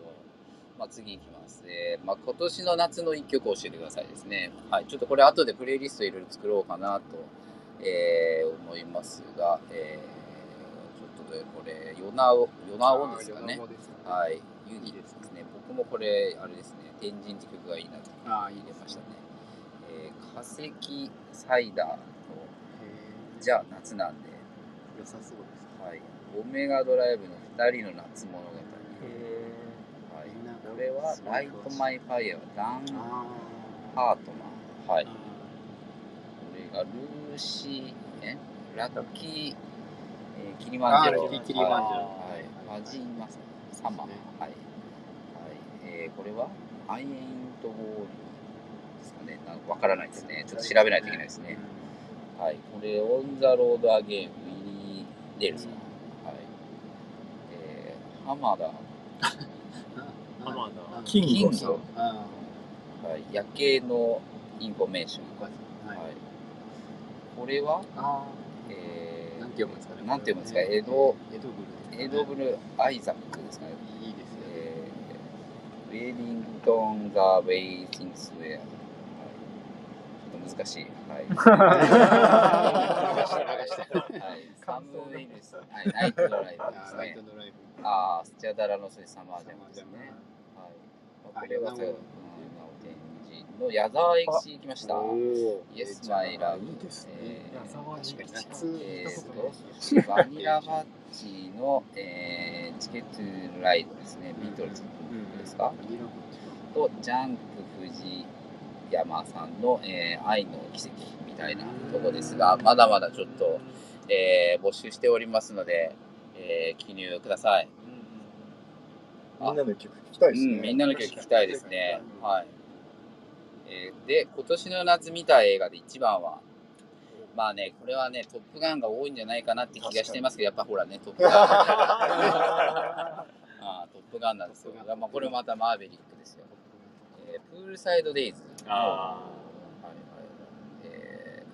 A: まあ、次いきます。えーまあ、今年の夏の一曲教えてくださいですね。はい。ちょっとこれ後でプレイリストいろいろ作ろうかなと、えー思いますが、えーちょっとでこれ、ヨナオ、ヨナオですかね。はい。ユギですね。僕もこれ、あれですね、天神って曲がいいなと入れましたね。えー化石サイダーと、じゃあ夏なんで、
B: 良さそうです。
A: はい。オメガドライブの二人の夏物語。はい。これは、ライトマイファイア、ダン・
B: あ
A: ハートマン。はい。
B: あ
A: これが、ルーシー、えラッキー、えーキリマンジェロ。
B: ラッキーキリマンジェロ
A: はい。ファジーマス、サマー。
B: そうですね
A: はい。はい。えーこれは、アイエントボールですかね。なんかわからないですね。ちょっと調べないといけないですね。はい。これ、オン・ザ・ロード・アゲイン、ウィリー・デルソン。はい。えー、浜田、
F: ハマーだ。
C: キング
A: キング
C: さん。
B: あ
A: はい。夜景のインフォメーション。これは、
B: あ
A: え
B: あ、なんて読むんですかね？
A: なんて読むんですか？江戸
B: エドブル。
A: ー、エドブル・アイザックですかね？
B: いいですよね。
A: えー、ウェディングトン・ザ・ウェイティング・スウェア。はい、ちょっと難しい。はい。はい。サム・ウィルス。はい。ナイト・ドライブですね
B: あ。
A: ああ、スチャダラのスイサマージャムですね。はい。
B: あ
A: これは、の矢沢駅行きました。イエス・マイ・ラブ。
C: いいですね
A: えー
E: っと
A: バニラバッジの、えーチケットライドですね、ビートルズですか、と、ジャンク藤山さんの、えー愛の奇跡みたいなとこですが、まだまだちょっと、えー募集しておりますので、えー記入ください。
C: みんなの曲聞きたいですね。
A: うん、みんなの曲聞きたいですね。はい。えーで、今年の夏見た映画で一番は、まあね、これはね、トップガンが多いんじゃないかなって気がしてますけど、やっぱほらね、トップガン。ああトップガンなんですよ。まあ、これまたマーベリックですよ。えープールサイドデイズ。
F: あ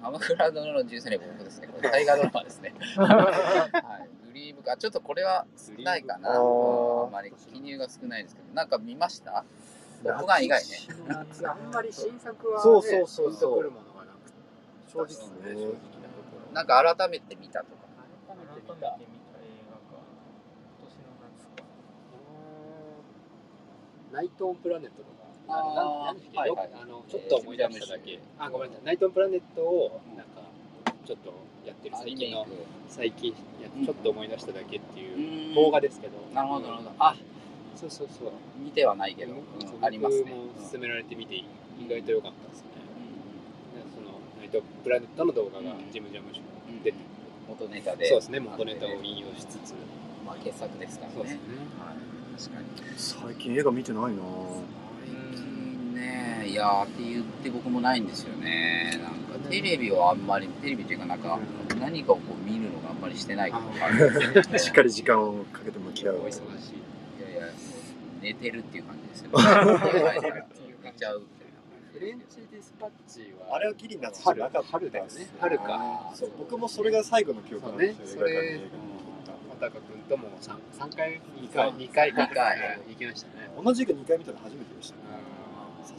A: 鎌倉殿の13年僕ですね。これ大河ドラマですね。はい、グリーブか。ちょっとこれは少ないかな。
C: あ
A: まり記入が少ないですけど、なんか見ました？トガン以外ね。
B: 夏あんまり新作はね、
C: そうそうそうそう
B: ピンとくるものがなくて。
C: 正直ね
B: 正直な。
A: なんか改めて見たとか。
E: 改めて見た映画か。今年の夏か。
B: ナイト・オン・プラネットとか、
A: あはいはい
B: あのちょっと思い出しただけ、あ、ごめんなさい、ナイト・オン・プラネットをなんかちょっとやってる最近の、最近や
A: うん
B: ちょっと思い出しただけっていう
A: うん
B: 邦画ですけど、
A: なるほど、なるほど。あ、
B: そうそうそう、
A: 見てはないけど、うん。
B: 僕
A: ありますね。
B: も勧められてみて意外と良かったですね。
A: うん。
B: でそのナイト・プラネットの動画が
A: うん。
B: ジム・ジャムショ
A: うん。元ネタで。
B: そうですね、元ネタを引用しつつ、
A: まあ、傑作ですからね。
B: そうですね。
A: はい、確かに。
C: 最近映画見てないな。ぁ
A: 最近ねいやーって言って僕もないんですよね。なんかテレビはあんまりテレビっていうかなんか何かをこう見るのがあんまりしてないことがあるんですよね。
C: しっかり時間をかけて向き合う。
B: お忙しい
A: 寝てるっていう感じですよね。寝ちゃうみたいな
B: フレンチディスパッチは
C: あれはギリ夏じゃなかった
B: 春だよね春か。
C: そう僕もそれが最後の記憶なんですよ
B: そうね。
C: 映画館で。映
B: 小高君とも 3, 三回
C: 二回。
B: 2回か。
A: 二回
B: うん行きましたね。
C: 画同じく2回見たの初めてでした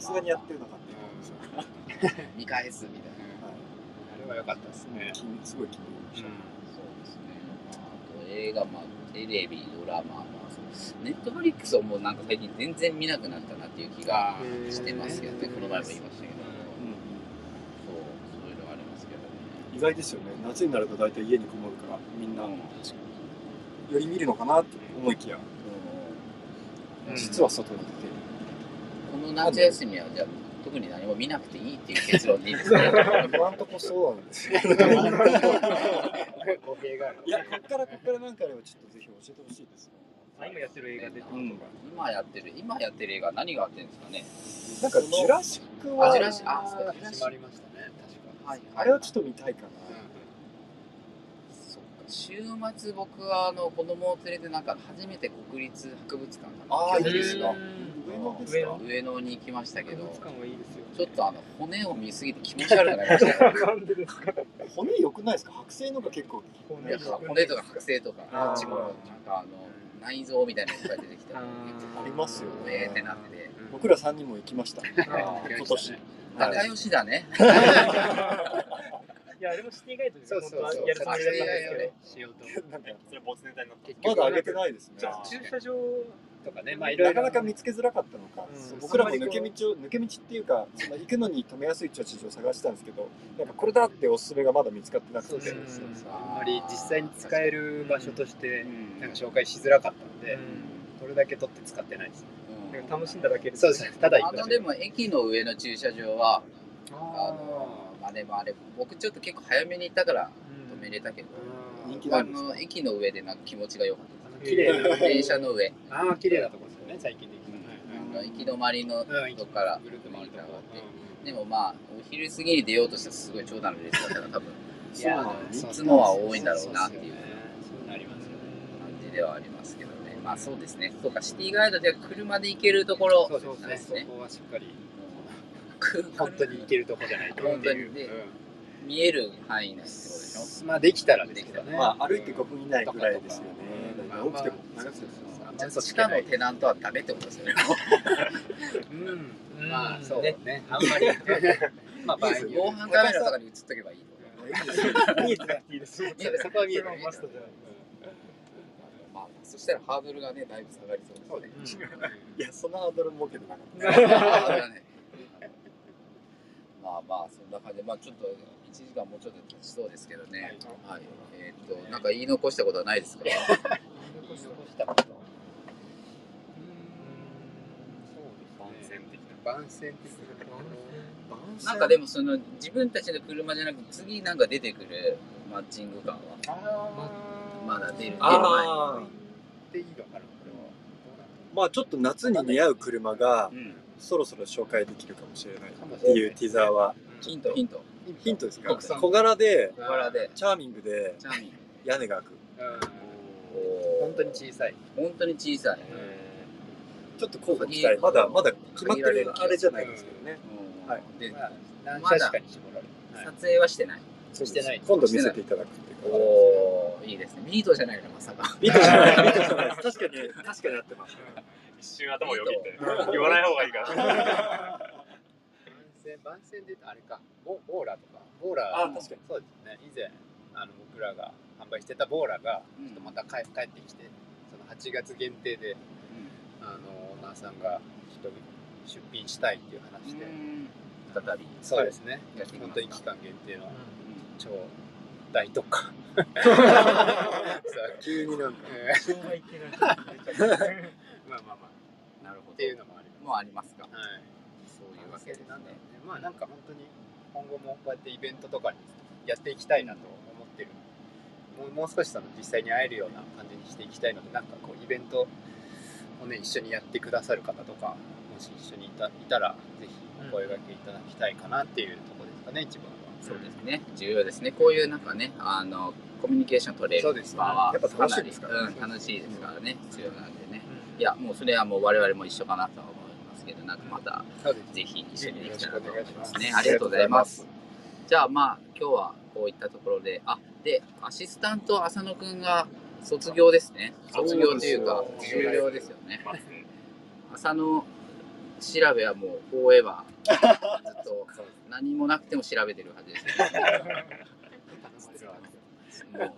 C: さすがにやってるのかっていう。感じです
A: みたいな。
B: あれは良かったですね。
C: すごい気に入りました、
A: そうですね。あと映画まあテレビドラマネットフリックスをもうなんか最近全然見なくなったなっていう気がしてますけどね。この前も言いましたけど。そうそういうのがありますけどね。
C: 意外ですよね。夏になると大体家にこもるからみんな。
A: うん。
C: より見るのかなって思いきや。
B: うん。
C: 実は外に出て。
A: この夏休みはじゃあ特に何も見なくていいっていう結論でいいですか
C: 今んとこそうなんですよ
B: 語弊がある
C: いやこっからこっからなんかあればちょっとぜひ教えてほしいです
E: あ今やってる映画で
C: うん。
A: 今やってる今やってる映画何があってるんですかね。
C: なんかジュラシックは
A: あジュラシあそう
B: 始まりましたね確か。
A: はい
C: あれはちょっと見たいかな。
A: そっか週末僕はあの子供を連れてなんか初めて国立博物館かな
C: あー
A: 京都
C: いいですか？
E: うん。
C: 上野
E: 上野
A: に行きましたけど。
E: 博物館はいいですよ
A: ちょっとあの骨を見すぎて気持ち悪くなりました。
C: 骨良くないですか？剥製のが結構。
A: いや骨とか剥製とか
E: あ
A: っちもなんかあの内臓みたいなのが出てきた
E: あ
C: りますよ
A: えーってなってて。
C: 僕ら3人も行きました。
E: あ
C: 今年。
A: 仲良しだね。
E: いやあれもシティガイドで
B: そうそうそう。
E: 本当はやるつもりだったんですけど。
B: しようと
C: なんか
F: それ没ネタになって
B: 結
C: まだ上げてないですね。
B: じゃあ
E: 駐車場
B: とかねまあいろいろ。
C: なかなか見つけづらかったのか、
E: うん。
C: 僕らも抜け道を抜け道っていうかその行くのに止めやすい駐車場を探してたんですけどなんかこれだっておすすめがまだ見つかってなくて。
B: あんまり実際に使える場所として
A: うん。
B: なんか紹介しづらかったので
E: うん。
B: これだけ取って使ってないです。
A: うん。
E: 楽しんだだけです。
B: そうですただ行った
A: あのでも駅の上の駐車場はあ
B: あ
A: のまあでもあれ僕ちょっと結構早めに行ったから
E: うん
A: 止めれたけど
B: ー
C: 人気
A: あの駅の上でなんか気持ちが良かっ
B: あの綺麗な
A: た電車の上。
B: ああ綺麗なとこですよね最近でき
A: 行き止まりの
B: うん
A: とこから
B: ぐるっと回るとこ
A: でもまあお昼過ぎに出ようとしたらすごい長蛇の列だったから多分
B: いや
A: いつもは多いんだろうなっていう。感じではありますけどね。まあそうですね。そうかシティガイドでは車で行けるところなんですね。
B: そこはしっかり
A: く
B: 本当に行けるとこじゃないと
A: 本当にね見える範囲内ってことでしょ。
B: うんまあできたらですけどね
C: まあ歩いて5分以内ぐらいですよね
B: うん
C: なんか多くても
B: まあまあ
C: 長くても
A: じゃあ地下のテナントはダメってことですよ。ね
B: うん。まあそう。
E: ね
B: ねあんまり。まあ
A: 防犯カメラとかに映っとけばいいと
E: 見えてなくていいです。
A: そこは見えて
E: ない。
A: まあそしたらハードルがねだいぶ下がりそうですね。
C: いやそのハードル設けてなかった
A: まあまあそんな感じでまあちょっと1時間もうちょっと経ちそうですけどね。はい。えっとなんか言い残したことはないですか？
B: 言い残したこと
F: 番宣的な
B: 番宣的な
A: なんかでもその自分たちの車じゃなく次なんか出てくるマッチング感は。
B: あ
A: まだ出る。出る前。
C: ああ
B: でいいのかな。これは
C: まあちょっと夏に似合う車が
A: うん
C: そろそろ紹介できるかもしれない。っていうティザーは。
A: ヒント。ヒント。
C: ヒント。ですか？小柄で
A: 小柄で。
C: チャーミングで
A: チャーミング。
C: 屋根が開く。
B: うん。本当に小さい。
A: 本当に小さい。
C: ちょっと候補期待まだまだ決まってるあれじゃないですけどね。
A: うん。
C: はい。
A: で
B: まあ何車種かに絞られるはい。
A: 撮影はしてない。
B: してない。
C: 今度見せていただくっていう
A: おおいいですね。ビートじゃないのまさか。
C: ビートじゃない。ビートじゃない 確かに確かに合ってます
F: 一瞬頭をよぎって言わない方がいいから。
B: 番宣であれか。ボボーラとか。ボーラ
C: あ確かに。
B: そうですね。以前あの僕らが販売してたボーラが
A: うん。
B: ちょっとまた帰帰ってきてその8月限定であのオーナーさんがちょっと出品したいっていう話で、
A: 再び
B: そうですね、本当に期間限定の
A: うん。
B: 超大特価。さ
C: 急になんか。
B: まあまあまあっていうのもあります。
A: もうありますか。
B: はい。
A: そういうわけですね。
B: なんだろうねまあなんか本当に今後もこうやってイベントとかにやっていきたいなと思ってる。もうもう少しその実際に会えるような感じにしていきたいのでなんかこうイベントをね一緒にやってくださる方とかもし一緒にいたいたらぜひお声掛けいただきたいかなっていうところですかね一番は。
A: そうですね、重要ですね。こういうなんかね、あのコミュニケーション取れる
B: そうですね。
A: 場は
C: やっぱ楽しいですからね。
A: うん、楽しいですからね、必要なんで。ね。いや、もうそれはもう我々も一緒かなとは思いますけど、なんかまたぜひ一緒にできたらと思いますね。ありがとうございます。じゃあまあ今日はこういったところで、あでアシスタント浅野くんが卒業ですね。卒業というか終了ですよね。浅野調べはもうフォーエバーずっと何もなくても調べてるはずです、ね。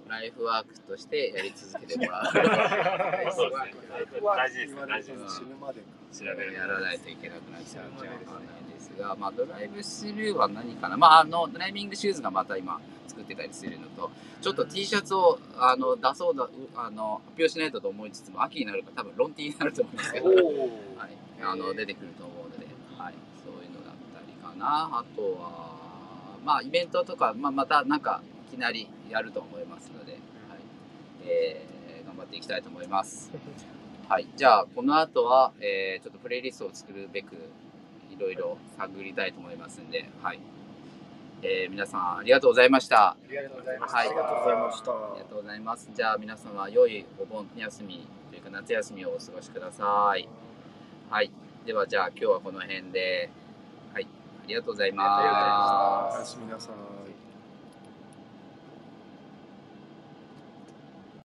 A: ライフワークとしてやり続けてもらう。
F: そうですね大事です
A: 大事です
C: 死ぬまでか
F: 調べる
A: やらないといけなくなっちゃうかもしれないですが、まあ、ドライブスルーは何かな、まあ、あのドライビングシューズがまた今作ってたりするのとちょっと T シャツをあの出そうだうあの発表しないとと思いつつも秋になるから多分ロン T になると思うんですけど、はい、あの出てくると思うので、はい、そういうのだったりかな。あとはまあイベントとか、まあ、またなんかいきなりやると思いますので、はい。えー頑張っていきたいと思います。はい、じゃあこの後は、えーちょっとプレイリストを作るべくいろいろ探りたいと思いますんで、はい。えー皆さんありがとうございました。
B: ありがとうございま
A: はい。
C: ありがとうございました。
A: ありがとうございます。じゃあ皆様良いお盆休みというか夏休みをお過ごしください。はい、ではじゃあ今日はこの辺で、はい、
B: ありがとうございま
A: ま。
C: おやすみなさい